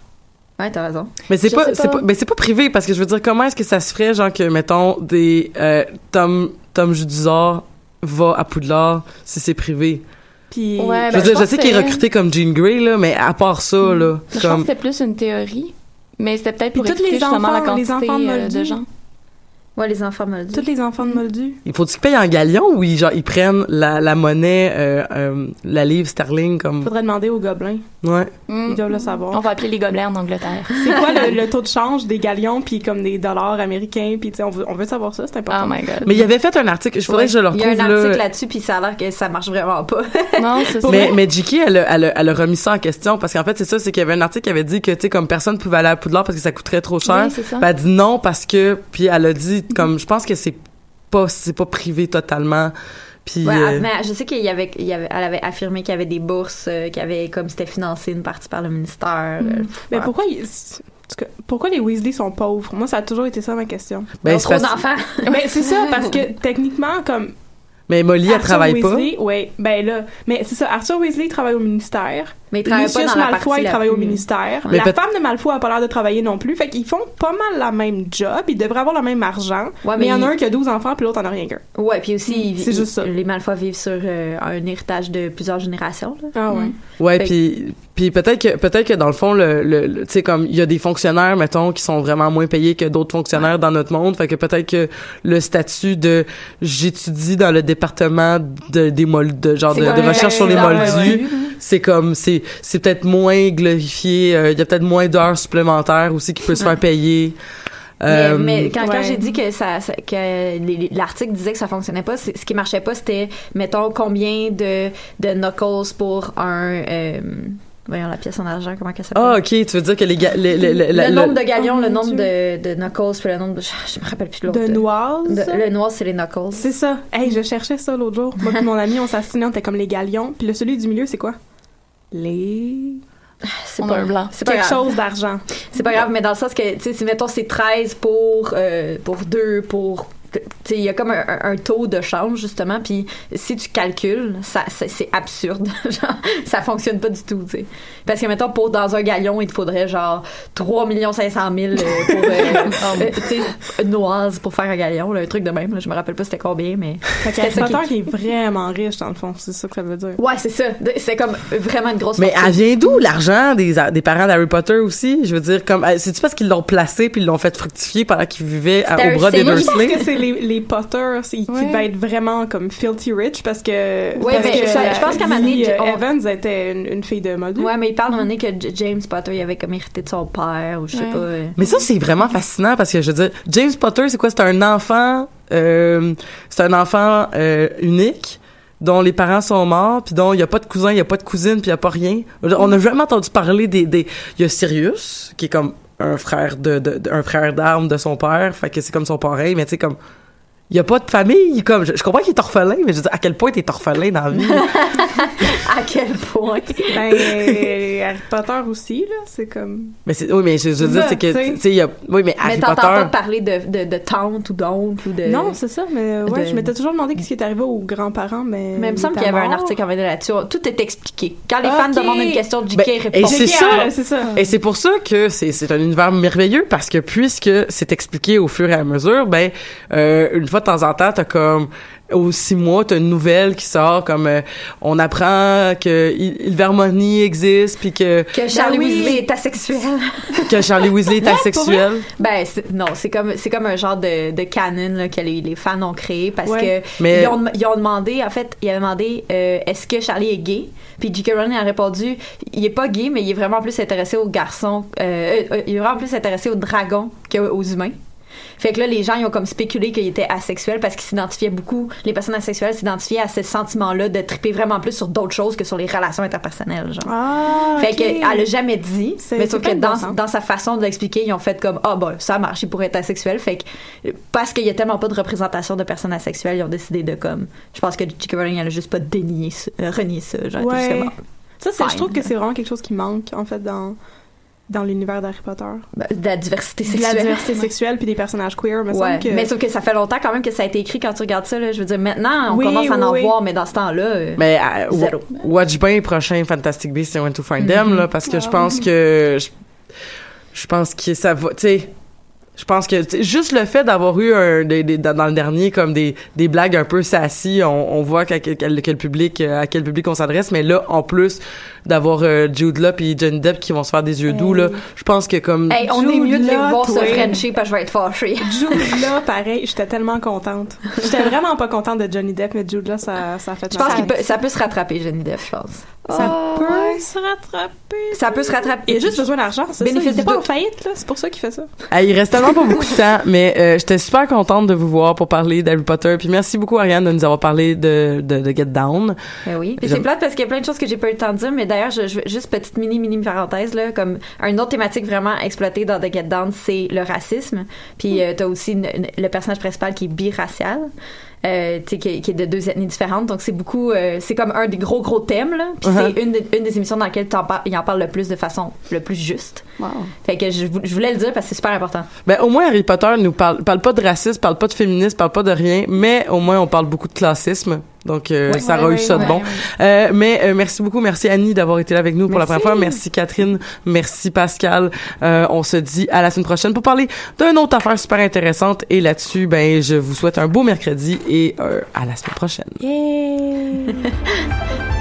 Ouais, t'as raison. Mais c'est pas, pas. pas, mais c'est pas privé parce que je veux dire, comment est-ce que ça se ferait, genre que mettons des euh, Tom Tom Judizar va à Poudlard si c'est privé? Puis Ouais, je ben, veux dire, je sais qu'il est recruté comme Jean Grey là, mais à part ça là, Je pense que c'était plus une théorie, mais c'était peut-être Puis pour tous les la enfants- les quantité enfants de euh, de gens. Ouais, les enfants moldus. Tous les enfants de Moldus. Il faut qu'ils payent en galion ou ils, genre, ils prennent la, la monnaie, euh, euh, la livre sterling comme. Faudrait demander aux gobelins. Ouais. Ils doivent le savoir. On va appeler les gobelins en Angleterre. C'est quoi le, le taux de change des galions puis comme des dollars américains puis tu sais on veut on veut savoir ça, c'est important. Oh my god. Mais il avait fait un article, je faudrait que je le Il y a retrouve un article là-dessus, puis ça a l'air que ça marche vraiment pas. Non, c'est ça. Mais, mais Jiki, elle, a- elle, a- elle a remis ça en question parce qu'en fait, c'est ça, c'est qu'il y avait un article qui avait dit que, tu sais, comme personne pouvait aller à Poudlard parce que ça coûterait trop cher. Oui, c'est ça. Puis elle a dit non parce que, puis elle a dit, comme, je pense que c'est pas, c'est pas privé totalement. Puis, Ouais, euh, mais je sais qu'il y avait, il y avait, elle avait affirmé qu'il y avait des bourses, euh, qui avaient, comme c'était financé une partie par le ministère. euh, Mais ouais. pourquoi pourquoi les Weasley sont pauvres? Moi ça a toujours été ça ma question. Ben, trop parce- d'enfants. Ben c'est ça parce que techniquement comme mais Molly, elle Arthur travaille pas. Ouais, ben là, mais c'est ça. Arthur Weasley il travaille au ministère. Mais il travaille pas Lucius dans la Malfoy il la travaille au plus- ministère. Mais la peut- femme de Malfoy a pas l'air de travailler non plus. Fait qu'ils font pas mal la même job. Ils devraient avoir le même argent. Ouais, mais il y en a il- un qui a 12 enfants puis l'autre en a rien qu'un. Ouais, puis aussi, ils- C'est juste ça. les Malfoy vivent sur euh, un héritage de plusieurs générations. là. Ah ouais. Ouais, Fait- puis puis peut-être que peut-être que dans le fond le, le, le- tu sais comme il y a des fonctionnaires mettons qui sont vraiment moins payés que d'autres fonctionnaires dans notre monde, fait que peut-être que le statut de j'étudie dans le département de des mol de genre de, recherche sur les Ouais, moldus, ouais, ouais. c'est comme c'est c'est peut-être moins glorifié, euh, il y a peut-être moins d'heures supplémentaires aussi qui peut se faire payer. Mais, Euh, mais quand, j'ai dit que ça, ça- que l'article disait que ça fonctionnait pas, ce qui marchait pas, c'était mettons combien de de knuckles pour un euh, voyons la pièce en argent, comment qu'elle s'appelle? Ah ok, tu veux dire que les ga- le, nombre de galions, Oh, le nombre de, de knuckles, puis le nombre de. Je me rappelle plus de l'autre. De noises. De- le noir, c'est les knuckles. C'est ça. Hey, je cherchais ça l'autre jour. Moi et mon ami, on s'assinait, on était comme les galions. Puis le celui du milieu, c'est quoi? Les... C'est pas un blanc. C'est Quelque grave. chose d'argent. C'est pas grave, mais dans le sens que, tu sais, si mettons c'est 13 pour, euh, pour 2, pour. Il y a comme un, taux de change, justement, puis si tu calcules, ça, ça- c'est absurde. genre, ça fonctionne pas du tout, tu sais. Parce que, mettons, pour dans un galion, il te faudrait genre 3 500 000 euh, pour, euh, euh, sais, noises pour faire un galion, là, un truc de même. là. je me rappelle pas c'était combien, mais. Ça Potter qui- qui est vraiment riche, dans le fond. C'est ça que ça veut dire. Ouais, c'est ça. C'est comme vraiment une grosse Mais elle vient d'où l'argent des, des parents d'Harry Potter aussi? Je veux dire, comme, euh, c'est-tu parce qu'ils l'ont placé puis ils l'ont fait fructifier pendant qu'ils vivaient à- au bras des Dursley? Les, les Potter c'est- qui Ouais. devaient être vraiment comme filthy rich parce que. Ouais, parce mais que je- je pense qu'à un moment donné, euh, on- Evans était une, une fille de Moldu. Ouais, mais il parle à un moment donné que James Potter, il avait comme hérité de son père, ou je sais Ouais. pas. Mais ça, c'est vraiment fascinant parce que je veux dire, James Potter, c'est quoi? C'est un enfant, euh, c'est un enfant euh, unique dont les parents sont morts, puis dont il y a pas de cousin, il y a pas de cousine, puis il y a pas rien. On n'a jamais entendu parler des, des... Il y a Sirius, qui est comme un frère de, de, de- un frère d'armes de son père, fait que c'est comme son pareil, mais tu sais, comme... Il y a pas de famille, comme... Je, je comprends qu'il est orphelin, mais je veux dire, à quel point t'es orphelin dans la vie? À quel point? Ben, euh, Harry Potter aussi, là. C'est comme. mais c'est... Oui, mais je, je veux dire, c'est que... Tu sais. Il y a... Oui, mais Harry mais t'entends Potter... pas parler de, de, de tante ou d'oncle ou de. Non, c'est ça, mais ouais, de- je m'étais toujours demandé ce qui est arrivé aux grands-parents, mais. mais il me semble qu'il y avait un article en venait là-dessus. Tout est expliqué. Quand les fans Ok. demandent une question, JK Ben, répond. et c'est JK, ça. c'est ça. Et c'est pour ça que c'est c'est un univers merveilleux parce que puisque c'est expliqué au fur et à mesure, ben euh, une fois de temps en temps, t'as comme aux six mois, t'as une nouvelle qui sort comme euh, on apprend que Il- Ilvermorny existe puis que Que Charlie Ben oui. Weasley est asexuel. que Charlie Weasley est asexuel. ben c'est- non, c'est comme c'est comme un genre de, de canon là, que les, les fans ont créé parce Ouais. que Mais- ils, ont, ils ont demandé en fait ils avaient demandé euh, est-ce que Charlie est gay? Puis J.K. Rowling a répondu il est pas gay mais il est vraiment plus intéressé aux garçons euh, euh, il est vraiment plus intéressé aux dragons qu'aux humains fait que là, les gens, ils ont comme spéculé qu'il était asexuel parce qu'ils s'identifiaient beaucoup, les personnes asexuelles s'identifiaient à ce sentiment-là de triper vraiment plus sur d'autres choses que sur les relations interpersonnelles, genre. Ah, Fait qu'elle a jamais dit, mais sauf que dans, dans sa façon de l'expliquer, ils ont fait comme ah bah ça marche, il pourrait être asexuel. Fait que parce qu'il y a tellement pas de représentation de personnes asexuelles, ils ont décidé de comme je pense que J.K. Rowling elle a juste pas dénié euh, renié ça, genre Ouais. simplement. Ça, c'est, je trouve que c'est vraiment quelque chose qui manque, en fait, dans, dans l'univers d'Harry Potter. Ben, de la diversité De sexuelle. la diversité sexuelle puis des personnages queer, me Ouais. semble que. Mais sauf que ça fait longtemps quand même que ça a été écrit quand tu regardes ça. Là. Je veux dire, maintenant, on Oui, commence à en oui, voir, mais dans ce temps-là, euh, Mais euh, Zéro. wa- watch bien les prochains Fantastic Beasts and When to Find Them Mhm. là parce que je Ah. pense que je, je pense que ça va tu sais je pense que juste le fait d'avoir eu un des, des- dans le dernier comme des, des blagues un peu sassy on, on voit qu'à quel, public à quel public on s'adresse mais là en plus d'avoir euh, Jude Law puis Johnny Depp qui vont se faire des yeux doux là. Je pense que comme Hey, on Jude est mieux de les Law, voir se frencher parce que je vais être fâchée. Jude là, pareil, j'étais tellement contente. J'étais vraiment pas contente de Johnny Depp, mais Jude là, ça, ça a fait Je pense peut, ça peut se rattraper, Johnny Depp, je pense. Ça Oh, peut se rattraper. Ça peut se rattraper. Il a juste besoin d'argent, c'est ça. Bénéfice Il pas en faillite, là. C'est pour ça qu'il fait ça. Ah, il reste tellement pas beaucoup de temps, mais euh, j'étais super contente de vous voir pour parler d'Harry Potter. Puis merci beaucoup Ariane de nous avoir parlé de, de, de Get Down. Ben oui. C'est plate parce qu'il y a plein de choses que j'ai pas eu le temps de dire, mais d'ailleurs, je, je- juste petite mini mini parenthèse là, comme une autre thématique vraiment exploitée dans The Get Down, c'est le racisme. Puis euh, t'as aussi une- une- le personnage principal qui est biracial. Euh, qui, qui est de deux ethnies différentes donc c'est beaucoup euh, c'est comme un des gros gros thèmes là puis Uh-huh. c'est une, des- une des émissions dans lesquelles t'en par- il en parle le plus de façon le plus juste Wow. fait que je, je voulais le dire parce que c'est super important Ben au moins Harry Potter nous parle parle pas de racisme, parle pas de féminisme, parle pas de rien, mais au moins on parle beaucoup de classisme. Donc euh, ça aura eu ouais, ça de bon. Euh, mais euh, merci beaucoup, merci Annie d'avoir été là avec nous pour la première fois. Merci Catherine, merci Pascal. Euh, on se dit à la semaine prochaine pour parler d'une autre affaire super intéressante. Et là-dessus, ben je vous souhaite un beau mercredi et euh, à la semaine prochaine. Yeah!